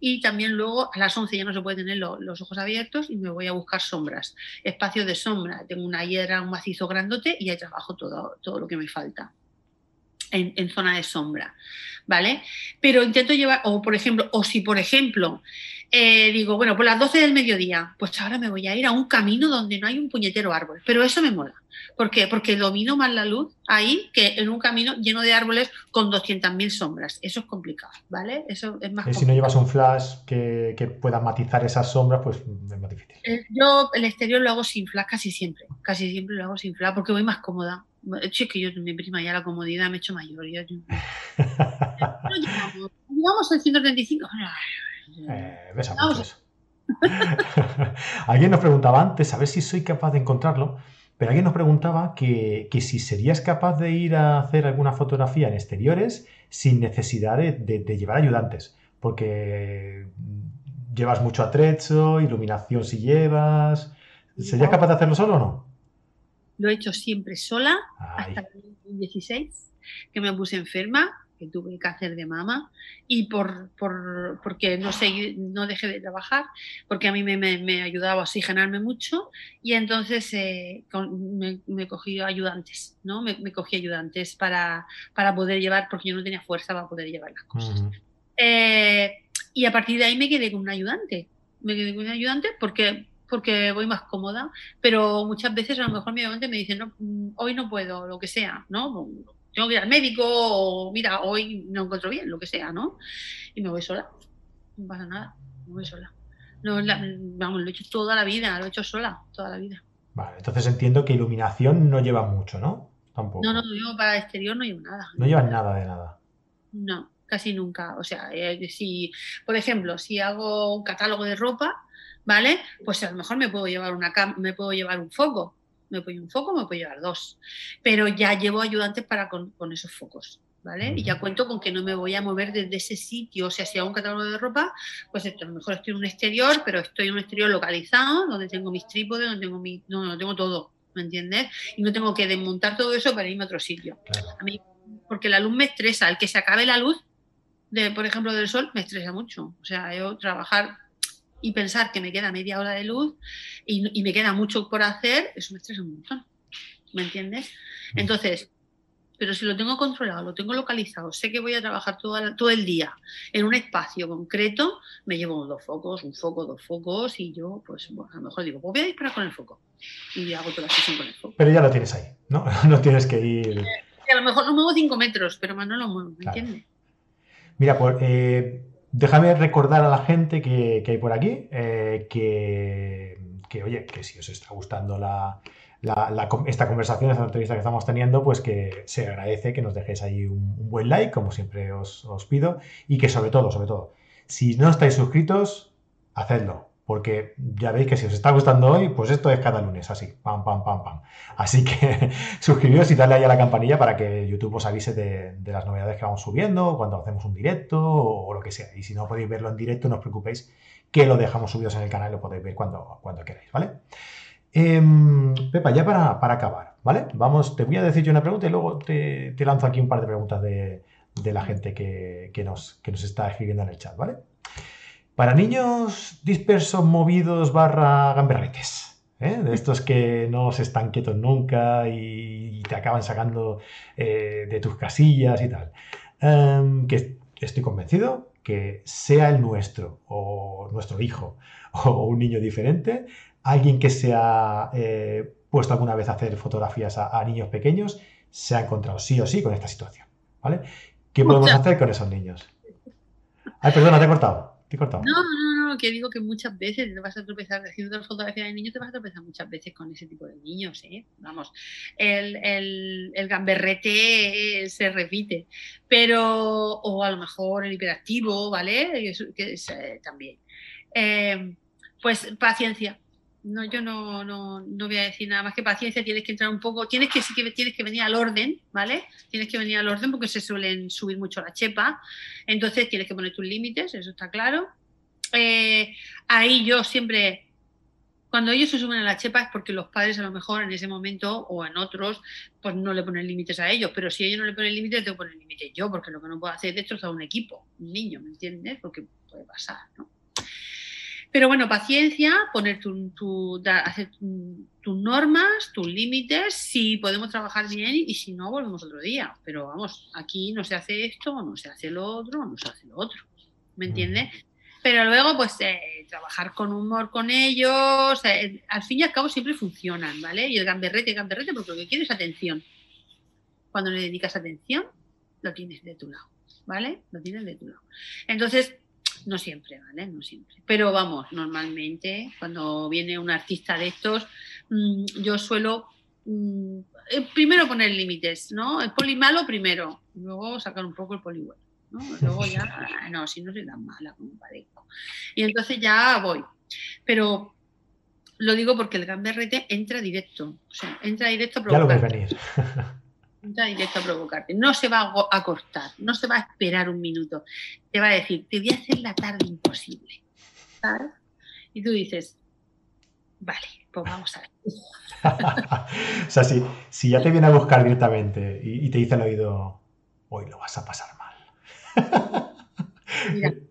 y también luego a las 11 ya no se puede tener los ojos abiertos y me voy a buscar sombras, espacios de sombra. Tengo una hiedra, un macizo grandote y ahí trabajo todo, todo lo que me falta en, zona de sombra, ¿vale? Pero intento llevar, o por ejemplo, o si por ejemplo eh, digo, bueno, por las 12 del mediodía, pues ahora me voy a ir a un camino donde no hay un puñetero árbol, pero eso me mola. ¿Por qué? Porque domino más la luz ahí que en un camino lleno de árboles con 200.000 sombras. Eso es complicado, ¿vale? Eso es más Y si no llevas un flash que, que, pueda matizar esas sombras, pues es más difícil. Eh, yo el exterior lo hago sin flash casi siempre. Casi siempre lo hago sin flash porque voy más cómoda. Que yo, mi prima ya la comodidad me he hecho mayor. Yo, llevamos, el 135. Eh, ves a <laughs> Alguien nos preguntaba antes, a ver si soy capaz de encontrarlo, pero alguien nos preguntaba que, si serías capaz de ir a hacer alguna fotografía en exteriores sin necesidad de, llevar ayudantes, porque llevas mucho atrecho, iluminación si llevas. ¿Serías capaz de hacerlo solo o no? Lo he hecho siempre sola hasta el 2016, que me puse enferma, que tuve cáncer de mama y por, por porque no, sé, no dejé de trabajar, porque a mí me, me, ayudaba a oxigenarme mucho y entonces eh, me, me, cogí ayudantes, ¿no? Me, cogí ayudantes para, para, poder llevar, porque yo no tenía fuerza para poder llevar las cosas. Eh, y a partir de ahí me quedé con un ayudante. Me quedé con un ayudante porque porque voy más cómoda, pero muchas veces a lo mejor mi ayudante me dice, no, mm, hoy no puedo, lo que sea, ¿no? Tengo que ir al médico o mira, hoy no encuentro bien, lo que sea, ¿no? Y me voy sola, no pasa nada, me voy sola. No, vamos, lo he hecho toda la vida, lo he hecho sola, toda la vida. Vale, entonces entiendo que iluminación no lleva mucho, ¿no? Tampoco. No, no, yo para exterior no llevo nada. No llevas nada de nada. No, casi nunca. O sea, eh, si, por ejemplo, si hago un catálogo de ropa, ¿vale? Pues a lo mejor me puedo llevar una me puedo llevar un foco, me puedo llevar un foco, me puedo llevar dos, pero ya llevo ayudantes para con, esos focos. ¿Vale? Y ya cuento con que no me voy a mover desde ese sitio, o sea, si hago un catálogo de ropa, pues esto, a lo mejor estoy en un exterior, pero estoy en un exterior localizado, donde tengo mis trípodes, donde tengo mi, no, no tengo todo, ¿me entiendes? Y no tengo que desmontar todo eso para irme a otro sitio. A mí, porque la luz me estresa, el que se acabe la luz, de, por ejemplo, del sol, me estresa mucho. O sea, yo trabajar y pensar que me queda media hora de luz y, me queda mucho por hacer, eso me estresa un montón. ¿Me entiendes? Mm. Entonces, pero si lo tengo controlado, lo tengo localizado, sé que voy a trabajar todo, todo el día en un espacio concreto, me llevo dos focos, un foco, dos focos y yo, pues bueno, a lo mejor digo, pues voy a disparar con el foco y hago toda la sesión con el foco. Pero ya lo tienes ahí, ¿no? <laughs> No tienes que ir... a lo mejor no muevo cinco metros, pero más no lo muevo, ¿me entiendes? Mira, pues eh, Déjame recordar a la gente que, hay por aquí eh, que, oye, que si os está gustando esta conversación, esta entrevista que estamos teniendo, pues que se agradece que nos dejéis ahí un, buen like, como siempre os, pido, y que sobre todo, sobre todo, si no estáis suscritos, hacedlo. Porque ya veis que si os está gustando hoy, pues esto es cada lunes, así, pam, pam, pam, pam. Así que <laughs> suscribiros y darle ahí a la campanilla para que YouTube os avise de, las novedades que vamos subiendo, cuando hacemos un directo o, lo que sea. Y si no podéis verlo en directo, no os preocupéis, que lo dejamos subidos en el canal y lo podéis ver cuando, cuando queráis, ¿vale? Em, Pepa, ya para, acabar, ¿vale? Vamos, te voy a decir yo una pregunta y luego te, lanzo aquí un par de preguntas de, la gente que, nos, que nos está escribiendo en el chat, ¿vale? Para niños dispersos, movidos, barra gamberretes. ¿eh? De estos que no se están quietos nunca y, te acaban sacando eh, de tus casillas y tal. Em, que estoy convencido que sea el nuestro o nuestro hijo <laughs> o un niño diferente, alguien que se ha eh, puesto alguna vez a hacer fotografías a, niños pequeños, se ha encontrado sí o sí con esta situación. ¿Vale? ¿Qué podemos hacer con esos niños? Ay, perdona, te he cortado. No, no, no, que digo que muchas veces te vas a tropezar haciendo fotografía de niños, te vas a tropezar muchas veces con ese tipo de niños, ¿eh? Vamos, el, el, gamberrete se repite, pero, o a lo mejor el hiperactivo, ¿vale? Que eh, también. Eh, pues paciencia, no, yo no, no, no, voy a decir nada más que paciencia, tienes que entrar un poco, tienes que, tienes que venir al orden, ¿vale? Tienes que venir al orden porque se suelen subir mucho la chepa, entonces tienes que poner tus límites, eso está claro. Eh, ahí yo siempre, cuando ellos se suben a la chepa es porque los padres a lo mejor en ese momento o en otros, pues no le ponen límites a ellos, pero si ellos no le ponen límites, tengo que poner límites yo, porque lo que no puedo hacer es destrozar un equipo, un niño, ¿me entiendes? Porque puede pasar, ¿no? Pero bueno, paciencia, poner tu, hacer tus normas, tus límites, si podemos trabajar bien y si no, volvemos otro día. Pero vamos, aquí no se hace esto, no se hace lo otro, no se hace lo otro. ¿Me entiendes? Pero luego, pues, eh, trabajar con humor con ellos, eh, al fin y al cabo siempre funcionan, ¿vale? Y el gamberrete, gamberrete, porque lo que quieres es atención. Cuando le dedicas atención, lo tienes de tu lado, ¿vale? Lo tienes de tu lado. Entonces, no siempre, ¿vale? No siempre. Pero vamos, normalmente cuando viene un artista de estos, mm, yo suelo mm, eh, primero poner límites, ¿no? El poli malo primero, luego sacar un poco el poli bueno. ¿no? <laughs> Luego ya, no, si no soy tan mala como parezco. Y entonces ya voy. Pero lo digo porque el gamberrete entra directo. O sea, entra directo a Ya lo ves venir. <laughs> directo a provocarte. No se va a cortar, no se va a esperar un minuto. Te va a decir, te voy a hacer la tarde imposible. ¿Sabes? Y tú dices, vale, pues vamos a ver. <laughs> o sea, si, ya te viene a buscar directamente y, te dice al oído, hoy lo vas a pasar mal. Mira, <laughs>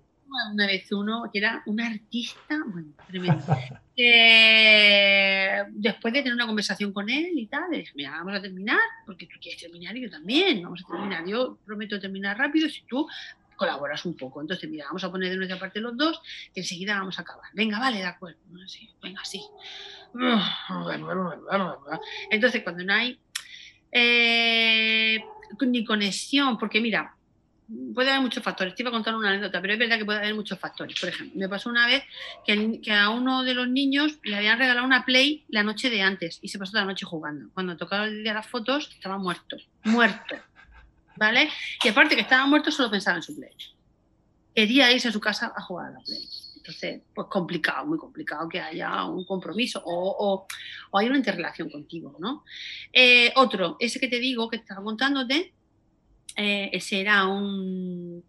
una vez uno que era un artista, bueno, tremendo. <laughs> Eh, después de tener una conversación con él y tal, le dije, mira, vamos a terminar, porque tú quieres terminar y yo también, vamos a terminar. Yo prometo terminar rápido si tú colaboras un poco. Entonces, mira, vamos a poner de nuestra parte los dos y enseguida vamos a acabar. Venga, vale, de acuerdo. venga, sí. Entonces, cuando no hay eh, ni conexión, porque mira, puede haber muchos factores. Te iba a contar una anécdota, pero es verdad que puede haber muchos factores. Por ejemplo, me pasó una vez que, a uno de los niños le habían regalado una Play la noche de antes y se pasó la noche jugando. Cuando tocaba el día de las fotos, estaba muerto, muerto. ¿Vale? Y aparte que estaba muerto, solo pensaba en su Play. Quería irse a su casa a jugar a la Play. Entonces, pues complicado, muy complicado que haya un compromiso o, o, hay una interrelación contigo, ¿no? Eh, otro, ese que te digo, que estaba contándote, eh, ese era un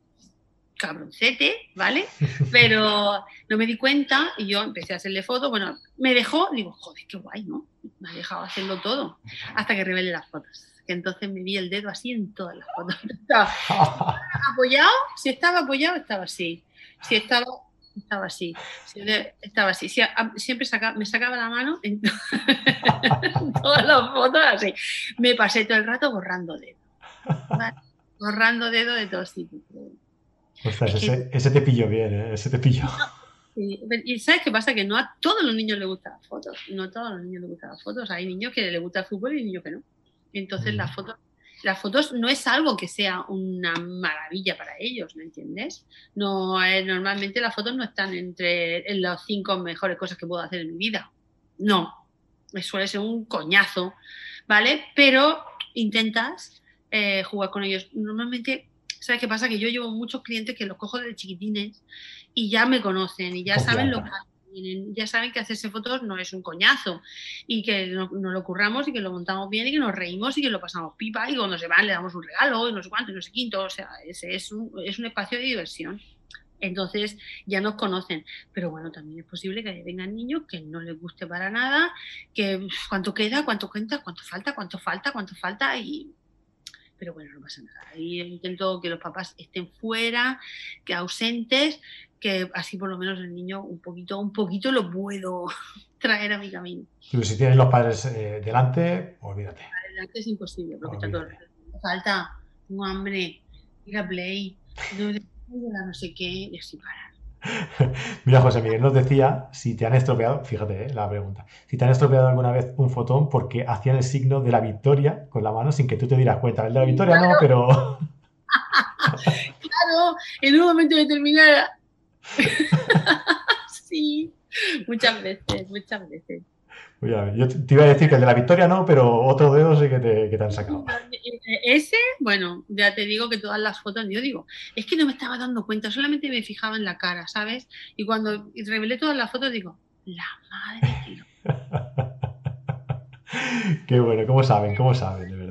cabroncete, ¿vale? Pero no me di cuenta y yo empecé a hacerle fotos. Bueno, me dejó, digo, joder, qué guay, ¿no? Me ha dejado hacerlo todo hasta que revele las fotos. Que entonces me vi el dedo así en todas las fotos. <laughs> Estaba apoyado, si estaba apoyado, estaba así. Si estaba, estaba así. Estaba así. siempre me sacaba la mano <laughs> en, todas las fotos así. Me pasé todo el rato borrando dedos. Borrando dedo de tipos. Ostras, ese, ese, te pilló bien, ¿eh? ese te pilló. Y ¿sabes qué pasa? Que no a todos los niños les gustan las fotos. No a todos los niños les gustan las fotos. Hay niños que les gusta el fútbol y niños que no. Entonces las mm. fotos las fotos no es algo que sea una maravilla para ellos, ¿me entiendes? No, eh, normalmente las fotos no están entre en las cinco mejores cosas que puedo hacer en mi vida. No, suele ser un coñazo, ¿vale? Pero intentas eh, jugar con ellos. Normalmente, ¿sabes qué pasa? Que yo llevo muchos clientes que los cojo desde chiquitines y ya me conocen y ya saben lo que ya saben que hacerse fotos no es un coñazo y que nos, lo curramos y que lo montamos bien y que nos reímos y que lo pasamos pipa y cuando se van le damos un regalo y no sé cuánto y no sé quinto. O sea, ese es un, es un espacio de diversión. Entonces ya nos conocen. Pero bueno, también es posible que vengan niños que no les guste para nada, que cuánto queda, cuánto cuenta, cuánto falta, cuánto falta, cuánto falta y pero bueno, no pasa nada. Ahí intento que los papás estén fuera, que ausentes, que así por lo menos el niño un poquito, un poquito lo puedo <laughs> traer a mi camino. si tienes los padres eh, delante, olvídate. Delante es imposible, porque está todo falta, tengo hambre, ir a play, no, sé qué, y así para. <laughs> Mira, José Miguel nos decía si te han estropeado, fíjate eh, la pregunta, si te han estropeado alguna vez un fotón porque hacían el signo de la victoria con la mano sin que tú te dieras cuenta. El de la victoria no, pero. <laughs> claro, en un momento determinado. <laughs> sí, muchas veces, muchas veces. Yo te iba a decir que el de la victoria no, pero otro dedo sí que te, que te han sacado. <laughs> Ese, bueno, ya te digo que todas las fotos, yo digo, es que no me estaba dando cuenta, solamente me fijaba en la cara, ¿sabes? Y cuando revelé todas las fotos, digo, la madre tío. <laughs> Qué bueno, ¿cómo saben? ¿Cómo saben, de verdad?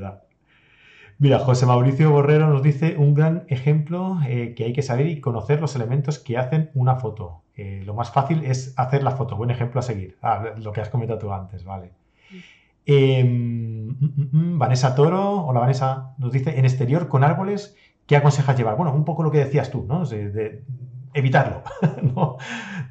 Mira, José Mauricio Borrero nos dice un gran ejemplo eh, que hay que saber y conocer los elementos que hacen una foto. Eh, lo más fácil es hacer la foto, buen ejemplo a seguir. Ah, lo que has comentado tú antes, vale. Em, mm, mm, mm, Vanessa Toro, hola Vanessa, nos dice, en exterior con árboles, ¿qué aconsejas llevar? Bueno, un poco lo que decías tú, ¿no? De, evitarlo, <laughs> ¿no?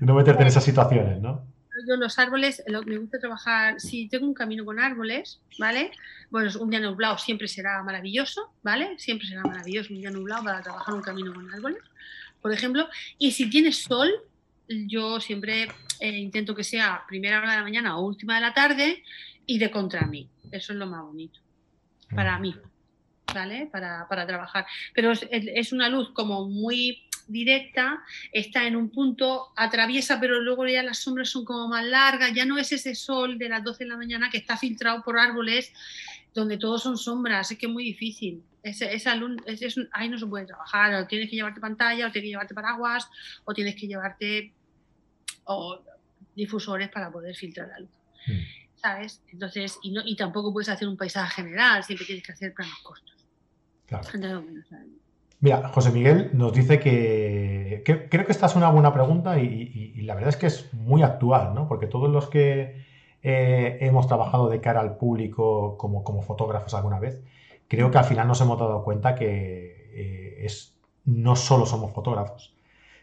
De no meterte en esas situaciones, ¿no? Yo los árboles, me gusta trabajar, si tengo un camino con árboles, ¿vale? Bueno, un día nublado siempre será maravilloso, ¿vale? Siempre será maravilloso un día nublado para trabajar un camino con árboles, por ejemplo. Y si tienes sol, yo siempre eh, intento que sea primera hora de la mañana o última de la tarde y de contra mí. Eso es lo más bonito para mí, ¿vale? Para, para trabajar. Pero es, una luz como muy directa, está en un punto, atraviesa, pero luego ya las sombras son como más largas, ya no es ese sol de las 12 de la mañana que está filtrado por árboles donde todos son sombras, es que es muy difícil. esa luz, ahí no se puede trabajar, o tienes que llevarte pantalla, o tienes que llevarte paraguas, o tienes que llevarte difusores para poder filtrar la luz. Mm. ¿Sabes? Entonces, y, no, y tampoco puedes hacer un paisaje general, siempre tienes que hacer planos cortos. Claro. Mira, José Miguel nos dice que, creo que esta es una buena pregunta y, la verdad es que es muy actual, ¿no? Porque todos los que eh, hemos trabajado de cara al público como, como, fotógrafos alguna vez, creo que al final nos hemos dado cuenta que eh, es, no solo somos fotógrafos,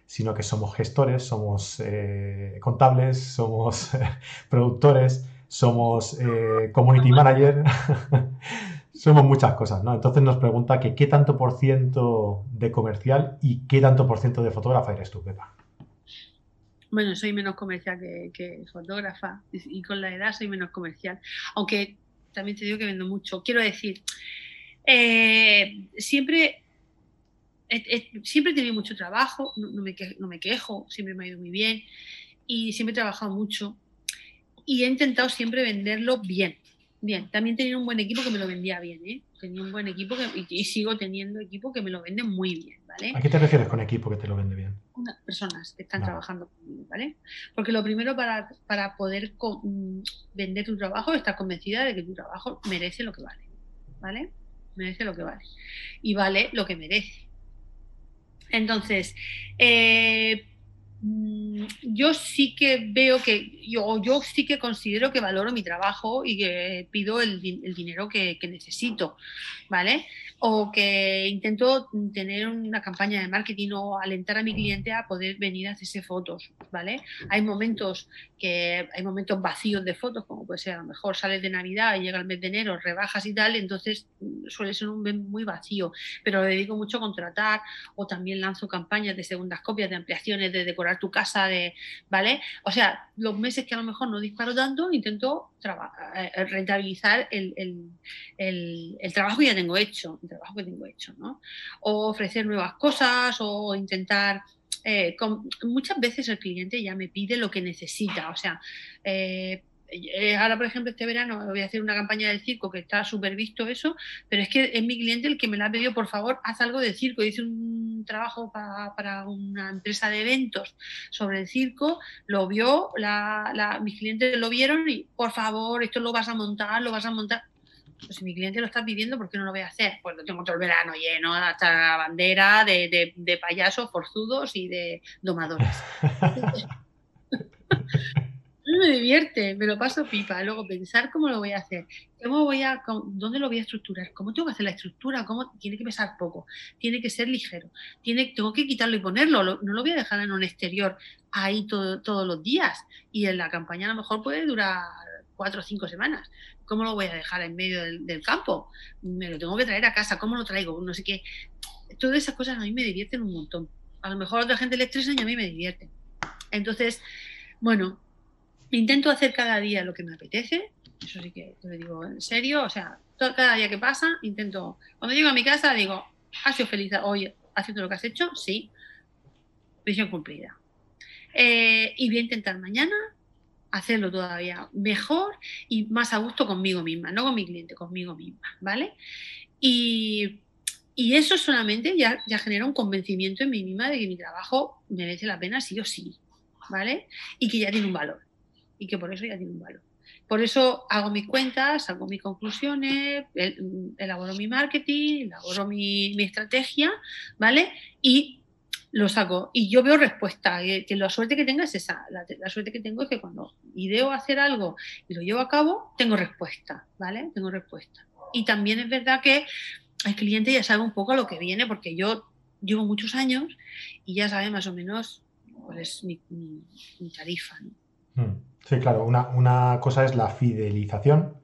sino que somos gestores, somos eh, contables, somos <laughs> productores, somos community manager. <laughs> somos muchas cosas, ¿no? Entonces nos pregunta que qué tanto por ciento de comercial y qué tanto por ciento de fotógrafa eres tú, Pepa. Bueno, soy menos comercial que, fotógrafa y con la edad soy menos comercial. Aunque también te digo que vendo mucho. Quiero decir, eh, siempre, siempre he tenido mucho trabajo, no, me quejo, no me quejo, siempre me ha ido muy bien y siempre he trabajado mucho y he intentado siempre venderlo bien. Bien, también tenía un buen equipo que me lo vendía bien, ¿eh? Tenía un buen equipo que, y, sigo teniendo equipo que me lo vende muy bien, ¿vale? ¿A qué te refieres con equipo que te lo vende bien? Personas que están trabajando conmigo, ¿vale? Porque lo primero para, para poder mm, vender tu trabajo es estar convencida de que tu trabajo merece lo que vale, ¿vale? Merece lo que vale. Y vale lo que merece. Entonces, eh, yo sí que veo que, yo, yo sí que considero que valoro mi trabajo y que pido el, el dinero que, que, necesito, ¿vale? O que intento tener una campaña de marketing o alentar a mi cliente a poder venir a hacerse fotos, ¿vale? Hay momentos que hay momentos vacíos de fotos, como puede ser a lo mejor sales de Navidad y llega el mes de enero, rebajas y tal, entonces mm, suele ser un mes muy vacío, pero dedico mucho a contratar o también lanzo campañas de segundas copias, de ampliaciones, de tu casa, de, ¿vale? O sea, los meses que a lo mejor no disparo tanto, intento eh, rentabilizar el, el, trabajo que ya tengo hecho, el trabajo que tengo hecho, ¿no? O ofrecer nuevas cosas o intentar eh, muchas veces el cliente ya me pide lo que necesita. O sea, eh, eh, ahora, por ejemplo, este verano voy a hacer una campaña del circo que está súper visto eso, pero es que es mi cliente el que me la ha pedido, por favor, haz algo de circo. Dice un trabajo para, una empresa de eventos sobre el circo, lo vio, mis clientes lo vieron y por favor, esto lo vas a montar, lo vas a montar. Pues si mi cliente lo está pidiendo, ¿por qué no lo voy a hacer? Pues lo tengo todo el verano lleno, hasta la bandera de, de payasos forzudos y de domadores. <laughs> <laughs> me divierte, me lo paso pipa. Luego pensar cómo lo voy a hacer, cómo voy a, dónde lo voy a estructurar, cómo tengo que hacer la estructura, cómo tiene que pesar poco, tiene que ser ligero, tiene, tengo que quitarlo y ponerlo, no lo voy a dejar en un exterior ahí todos los días. Y en la campaña a lo mejor puede durar cuatro o cinco semanas. ¿Cómo lo voy a dejar en medio del, campo? Me lo tengo que traer a casa, ¿cómo lo traigo? No sé qué. Todas esas cosas a mí me divierten un montón. A lo mejor a otra gente le estresan y a mí me divierten. Entonces, bueno, Intento hacer cada día lo que me apetece, eso sí que lo digo en serio, o sea, cada día que pasa, intento, cuando llego a mi casa digo, ¿has sido feliz hoy haciendo lo que has hecho? Sí, misión cumplida. Eh, y voy a intentar mañana hacerlo todavía mejor y más a gusto conmigo misma, no con mi cliente, conmigo misma, ¿vale? Y, eso solamente ya, ya genera un convencimiento en mí misma de que mi trabajo merece la pena sí o sí, ¿vale? Y que ya tiene un valor y que por eso ya tiene un valor. Por eso hago mis cuentas, hago mis conclusiones, elaboro mi marketing, elaboro mi, estrategia, ¿vale? Y lo saco. Y yo veo respuesta, que, la suerte que tengo es esa. La, suerte que tengo es que cuando ideo hacer algo y lo llevo a cabo, tengo respuesta, ¿vale? Tengo respuesta. Y también es verdad que el cliente ya sabe un poco lo que viene, porque yo llevo muchos años y ya sabe más o menos cuál es mi, tarifa. ¿no? Hmm. Sí, claro, una, cosa es la fidelización,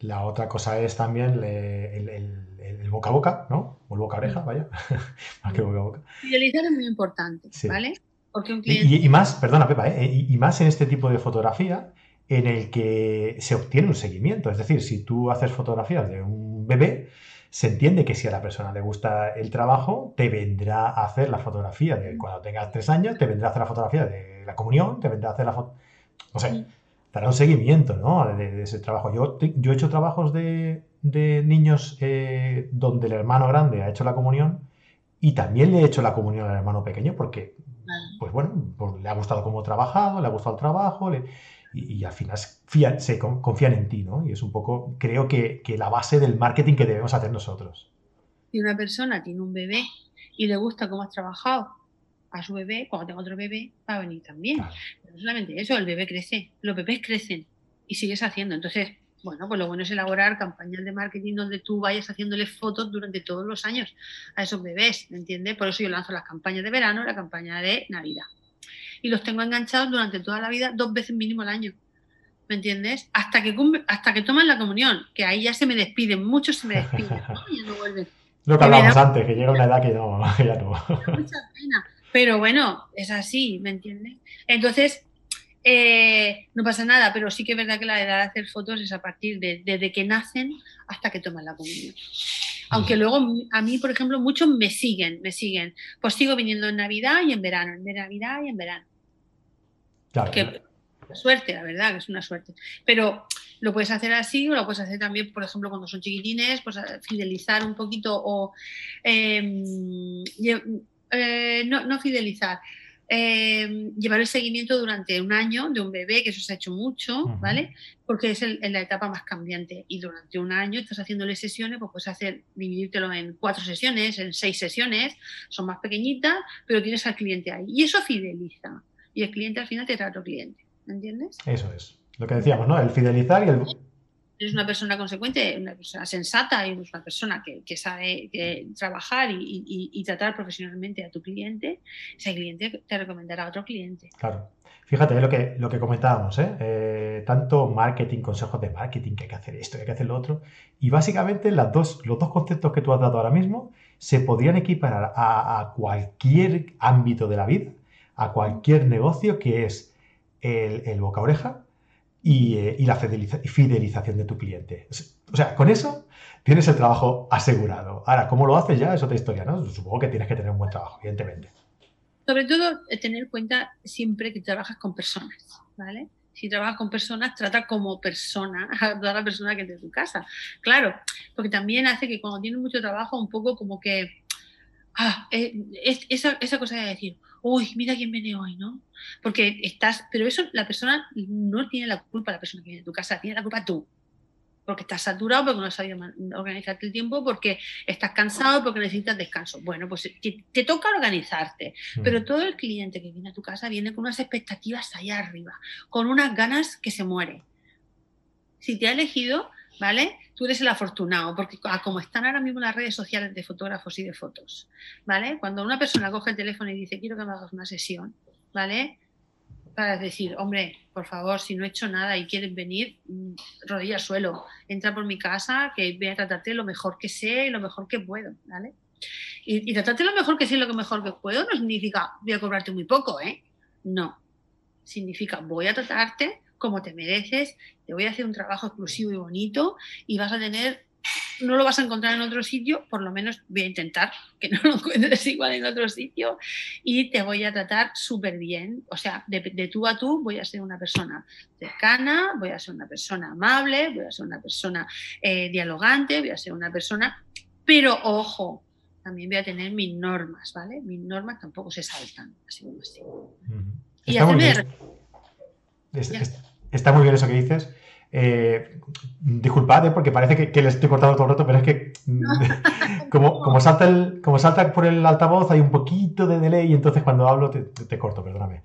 la otra cosa es también el, boca a boca, ¿no? O el boca a oreja, vaya, <laughs> más que boca a boca. Fidelizar es muy importante, ¿vale? Porque un cliente... y, más, perdona Pepa, ¿eh? y, más en este tipo de fotografía en el que se obtiene un seguimiento. Es decir, si tú haces fotografías de un bebé, se entiende que si a la persona le gusta el trabajo, te vendrá a hacer la fotografía de cuando tengas tres años, te vendrá a hacer la fotografía de la comunión, te vendrá a hacer la foto o sea, dará un seguimiento ¿no? de, ese trabajo. Yo, yo he hecho trabajos de, niños eh, donde el hermano grande ha hecho la comunión y también le he hecho la comunión al hermano pequeño porque, pues bueno, pues le ha gustado cómo he trabajado, le ha gustado el trabajo y, al final se confían en ti, ¿no? Y es un poco, creo que, que la base del marketing que debemos hacer nosotros. Si una persona tiene un bebé y le gusta cómo has trabajado a su bebé, cuando tenga otro bebé, va a venir también. no solamente eso, el bebé crece, los bebés crecen y sigues haciendo. Entonces, bueno, pues lo bueno es elaborar campañas de marketing donde tú vayas haciéndoles fotos durante todos los años a esos bebés, ¿me entiendes? Por eso yo lanzo las campañas de verano, la campaña de Navidad. Y los tengo enganchados durante toda la vida, dos veces mínimo al año. ¿Me entiendes? Hasta que, hasta que toman la comunión, que ahí ya se me despiden, muchos se me despiden, ¿no? no vuelven. Lo que hablábamos antes, que llega una edad que no, <laughs> ya no. Mucha pena. Pero bueno, es así, ¿me entiendes? Entonces, eh, no pasa nada, pero sí que es verdad que la edad de hacer fotos es a partir de desde que nacen hasta que toman la comunión. Aunque luego a mí, por ejemplo, muchos me siguen, me siguen. Pues sigo viniendo en Navidad y en verano, en Navidad y en verano. Claro. Que, suerte, la verdad, que es una suerte. Pero lo puedes hacer así o lo puedes hacer también, por ejemplo, cuando son chiquitines, pues fidelizar un poquito o em, eh, no, fidelizar, eh, llevar el seguimiento durante un año de un bebé, que eso se ha hecho mucho, ¿vale? Porque es la etapa más cambiante. Y durante un año estás haciéndole sesiones, pues puedes hacer, dividírtelo en cuatro sesiones, en seis sesiones, son más pequeñitas, pero tienes al cliente ahí. Y eso fideliza. Y el cliente al final te trae otro cliente. ¿Me entiendes? Eso es. Lo que decíamos, ¿no? El fidelizar y el, eres una persona consecuente, una persona sensata y una persona que, sabe trabajar y, tratar profesionalmente a tu cliente, ese cliente te recomendará a otro cliente. Claro. Fíjate lo que, lo que comentábamos, ¿eh? Eh, tanto marketing, consejos de marketing, que hay que hacer esto, que hay que hacer lo otro. Y básicamente las dos, los dos conceptos que tú has dado ahora mismo se podrían equiparar a, cualquier ámbito de la vida, a cualquier negocio que es el, el boca oreja eh, y, la fidelización de tu cliente. O sea, con eso tienes el trabajo asegurado. Ahora, ¿cómo lo haces ya? Es otra historia, ¿no? Supongo que tienes que tener un buen trabajo, evidentemente. Sobre todo, eh, tener en cuenta siempre que trabajas con personas, ¿vale? Si trabajas con personas, trata como persona <laughs> a toda la persona que es de tu casa. Claro, porque también hace que cuando tienes mucho trabajo, un poco como que ah, eh, esa, esa cosa de decir, uy, mira quién viene hoy, ¿no? Porque estás, pero eso la persona no tiene la culpa, la persona que viene a tu casa, tiene la culpa tú. Porque estás saturado, porque no has sabido organizarte el tiempo, porque estás cansado, porque necesitas descanso. Bueno, pues te, toca organizarte. Mm. Pero todo el cliente que viene a tu casa viene con unas expectativas allá arriba, con unas ganas que se muere. Si te ha elegido, ¿vale? Tú eres el afortunado, porque como están ahora mismo las redes sociales de fotógrafos y de fotos, ¿vale? Cuando una persona coge el teléfono y dice, quiero que me hagas una sesión, ¿vale? Para decir, hombre, por favor, si no he hecho nada y quieres venir, mm, rodilla suelo, entra por mi casa, que voy a tratarte lo mejor que sé y lo mejor que puedo, ¿vale? Y, y tratarte lo mejor que sé y lo mejor que puedo no significa voy a cobrarte muy poco, ¿eh? No. Significa voy a tratarte como te mereces, te voy a hacer un trabajo exclusivo y bonito y vas a tener, no lo vas a encontrar en otro sitio, por lo menos voy a intentar que no lo encuentres <laughs> igual en otro sitio y te voy a tratar súper bien. O sea, de, tú a tú voy a ser una persona cercana, voy a ser una persona amable, voy a ser una persona eh, dialogante, voy a ser una persona, pero ojo, también voy a tener mis normas, ¿vale? Mis normas tampoco se saltan, así como así. Y hacerme está muy bien eso que dices. Eh, disculpad, ¿eh? porque parece que, que, le estoy cortando todo el rato, pero es que <laughs> como, como, salta el, como salta por el altavoz hay un poquito de delay y entonces cuando hablo te, corto, perdóname.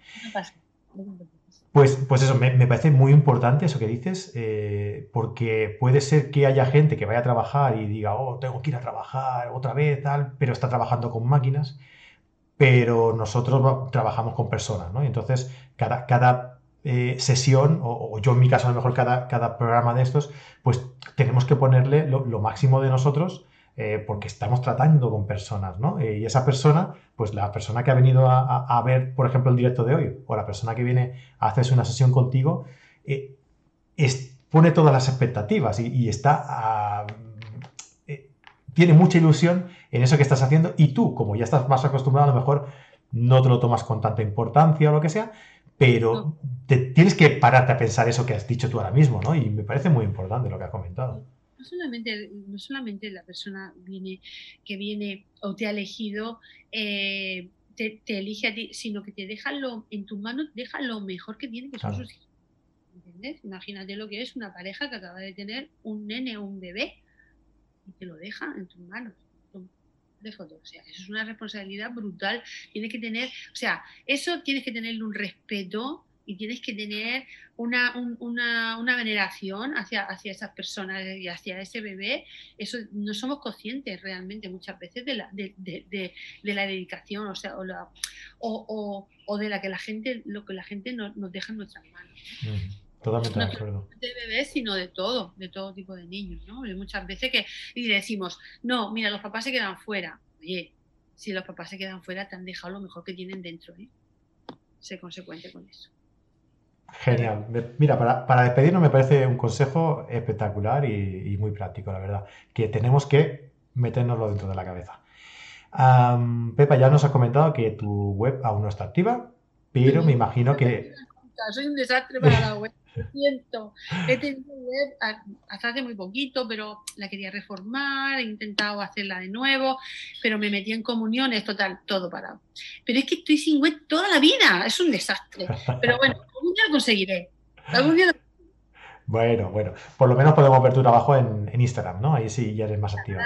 Pues, pues eso, me, parece muy importante eso que dices, eh, porque puede ser que haya gente que vaya a trabajar y diga, oh, tengo que ir a trabajar otra vez, tal, pero está trabajando con máquinas, pero nosotros trabajamos con personas, ¿no? Y entonces cada, cada eh, sesión, o, yo en mi caso a lo mejor cada, cada programa de estos, pues tenemos que ponerle lo, máximo de nosotros eh, porque estamos tratando con personas, ¿no? Eh, y esa persona, pues la persona que ha venido a, ver, por ejemplo, el directo de hoy, o la persona que viene a hacerse una sesión contigo, pone todas las expectativas y, está tiene mucha ilusión en eso que estás haciendo y tú, como ya estás más acostumbrado, a lo mejor no te lo tomas con tanta importancia o lo que sea, pero te, tienes que pararte a pensar eso que has dicho tú ahora mismo, ¿no? Y me parece muy importante lo que has comentado. No solamente, no solamente la persona viene, que viene o te ha elegido, eh, te, elige a ti, sino que te deja lo, en tus manos, deja lo mejor que tiene, que son sus hijos. ¿Entiendes? Imagínate lo que es una pareja que acaba de tener un nene o un bebé y te lo deja en tus manos de fotos. O sea, eso es una responsabilidad brutal. Tienes que tener, o sea, eso tienes que tenerle un respeto y tienes que tener una, una, veneración hacia, hacia esas personas y hacia ese bebé. Eso no somos conscientes realmente muchas veces de la, de, la dedicación, o sea, o, o, o, de la que la gente, lo que la gente nos, deja en nuestras manos. Totalmente de acuerdo. No de bebés, sino de todo, de todo tipo de niños, ¿no? Y muchas veces que y decimos, no, mira, los papás se quedan fuera. Oye, si los papás se quedan fuera, te han dejado lo mejor que tienen dentro, ¿eh? Sé consecuente con eso. Genial. Mira, para, para despedirnos me parece un consejo espectacular y, muy práctico, la verdad. Que tenemos que metérnoslo dentro de la cabeza. Pepa, ya nos has comentado que tu web aún no está activa, pero me imagino que... Soy un desastre para la web siento. He tenido web hasta hace muy poquito, pero la quería reformar, he intentado hacerla de nuevo, pero me metí en comuniones, total, todo parado. Pero es que estoy sin web toda la vida, es un desastre. Pero bueno, algún día lo conseguiré. Algún día lo bueno, bueno, por lo menos podemos ver tu trabajo en, Instagram, ¿no? Ahí sí ya eres más activa.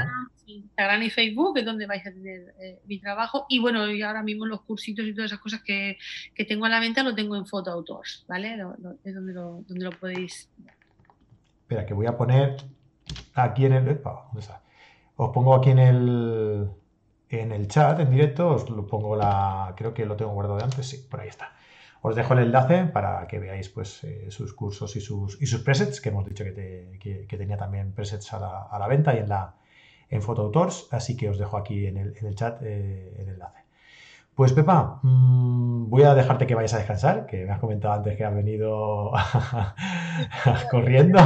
Instagram y Facebook es donde vais a tener eh, mi trabajo. Y bueno, y ahora mismo los cursitos y todas esas cosas que, tengo a la venta lo tengo en Photo Autors, ¿vale? es donde lo, donde lo podéis Espera, que voy a poner aquí en el... ¿dónde está? Os pongo aquí en el, en el chat, en directo, os lo pongo la... Creo que lo tengo guardado de antes, sí, por ahí está. Os dejo el enlace para que veáis pues, eh, sus cursos y sus, y sus presets, que hemos dicho que, tenía también presets a la, a la, venta y en, la, en Autors, así que os dejo aquí en el, en el chat eh, el enlace. Pues Pepa, mm, voy a dejarte que vayas a descansar, que me has comentado antes que has venido <laughs> corriendo.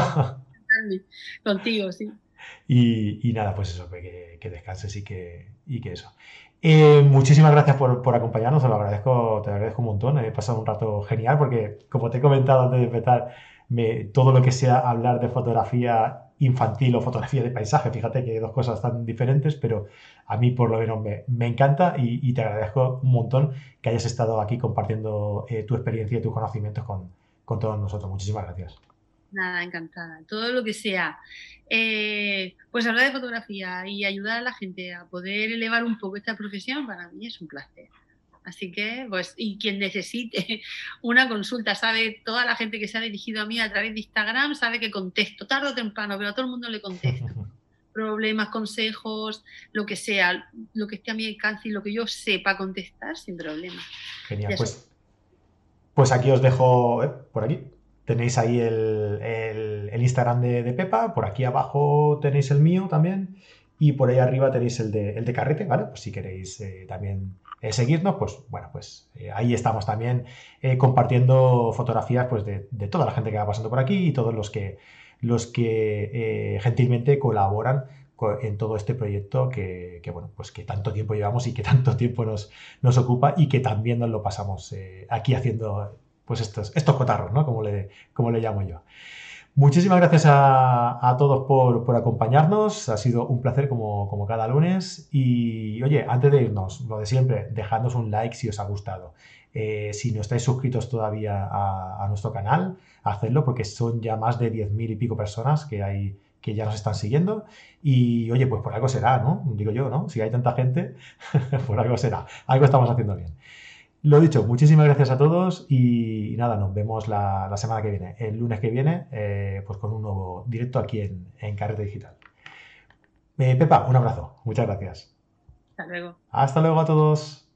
Contigo, sí. Y, nada, pues eso, que, que descanses y que, y que eso. Muchísimas gracias por, acompañarnos, te lo agradezco, te agradezco un montón. He pasado un rato genial porque, como te he comentado antes de empezar, todo lo que sea hablar de fotografía infantil o fotografía de paisaje. Fíjate que hay dos cosas tan diferentes, pero a mí por lo menos me, encanta y, te agradezco un montón que hayas estado aquí compartiendo eh, tu experiencia y tus conocimientos con, con todos nosotros. Muchísimas gracias. Nada, encantada. Todo lo que sea. Eh, pues hablar de fotografía y ayudar a la gente a poder elevar un poco esta profesión, para mí es un placer. Así que, pues, y quien necesite <laughs> una consulta, sabe, toda la gente que se ha dirigido a mí a través de Instagram sabe que contesto, tarde o temprano, pero a todo el mundo le contesto. <laughs> Problemas, consejos, lo que sea, lo que esté a mi alcance y lo que yo sepa contestar sin problema. Genial, pues, pues aquí os dejo, eh, por aquí, tenéis ahí el, Instagram de, Pepa, por aquí abajo tenéis el mío también y por ahí arriba tenéis el de, el de Carrete, ¿vale? Pues si queréis eh, también eh, seguirnos, pues bueno, pues eh, ahí estamos también compartiendo fotografías pues, de, toda la gente que va pasando por aquí y todos los que, los que gentilmente colaboran en todo este proyecto que, bueno, pues que tanto tiempo llevamos y que tanto tiempo nos, nos ocupa y que también nos lo pasamos aquí haciendo pues estos, estos cotarros, ¿no? Como le, como le llamo yo. Muchísimas gracias a, todos por, acompañarnos. Ha sido un placer como, cada lunes. Y oye, antes de irnos, lo de siempre, dejadnos un like si os ha gustado. Eh, si no estáis suscritos todavía a, nuestro canal, hacedlo porque son ya más de 10.000 y pico personas que hay que ya nos están siguiendo. Y oye, pues por algo será, ¿no? Digo yo, ¿no? Si hay tanta gente, <laughs> por algo será. Algo estamos haciendo bien. Lo dicho, muchísimas gracias a todos y, nada, nos vemos la, semana que viene, el lunes que viene, eh, pues con un nuevo directo aquí en, en Carrete Digital. Eh, Pepa, un abrazo, muchas gracias. Hasta luego. Hasta luego a todos.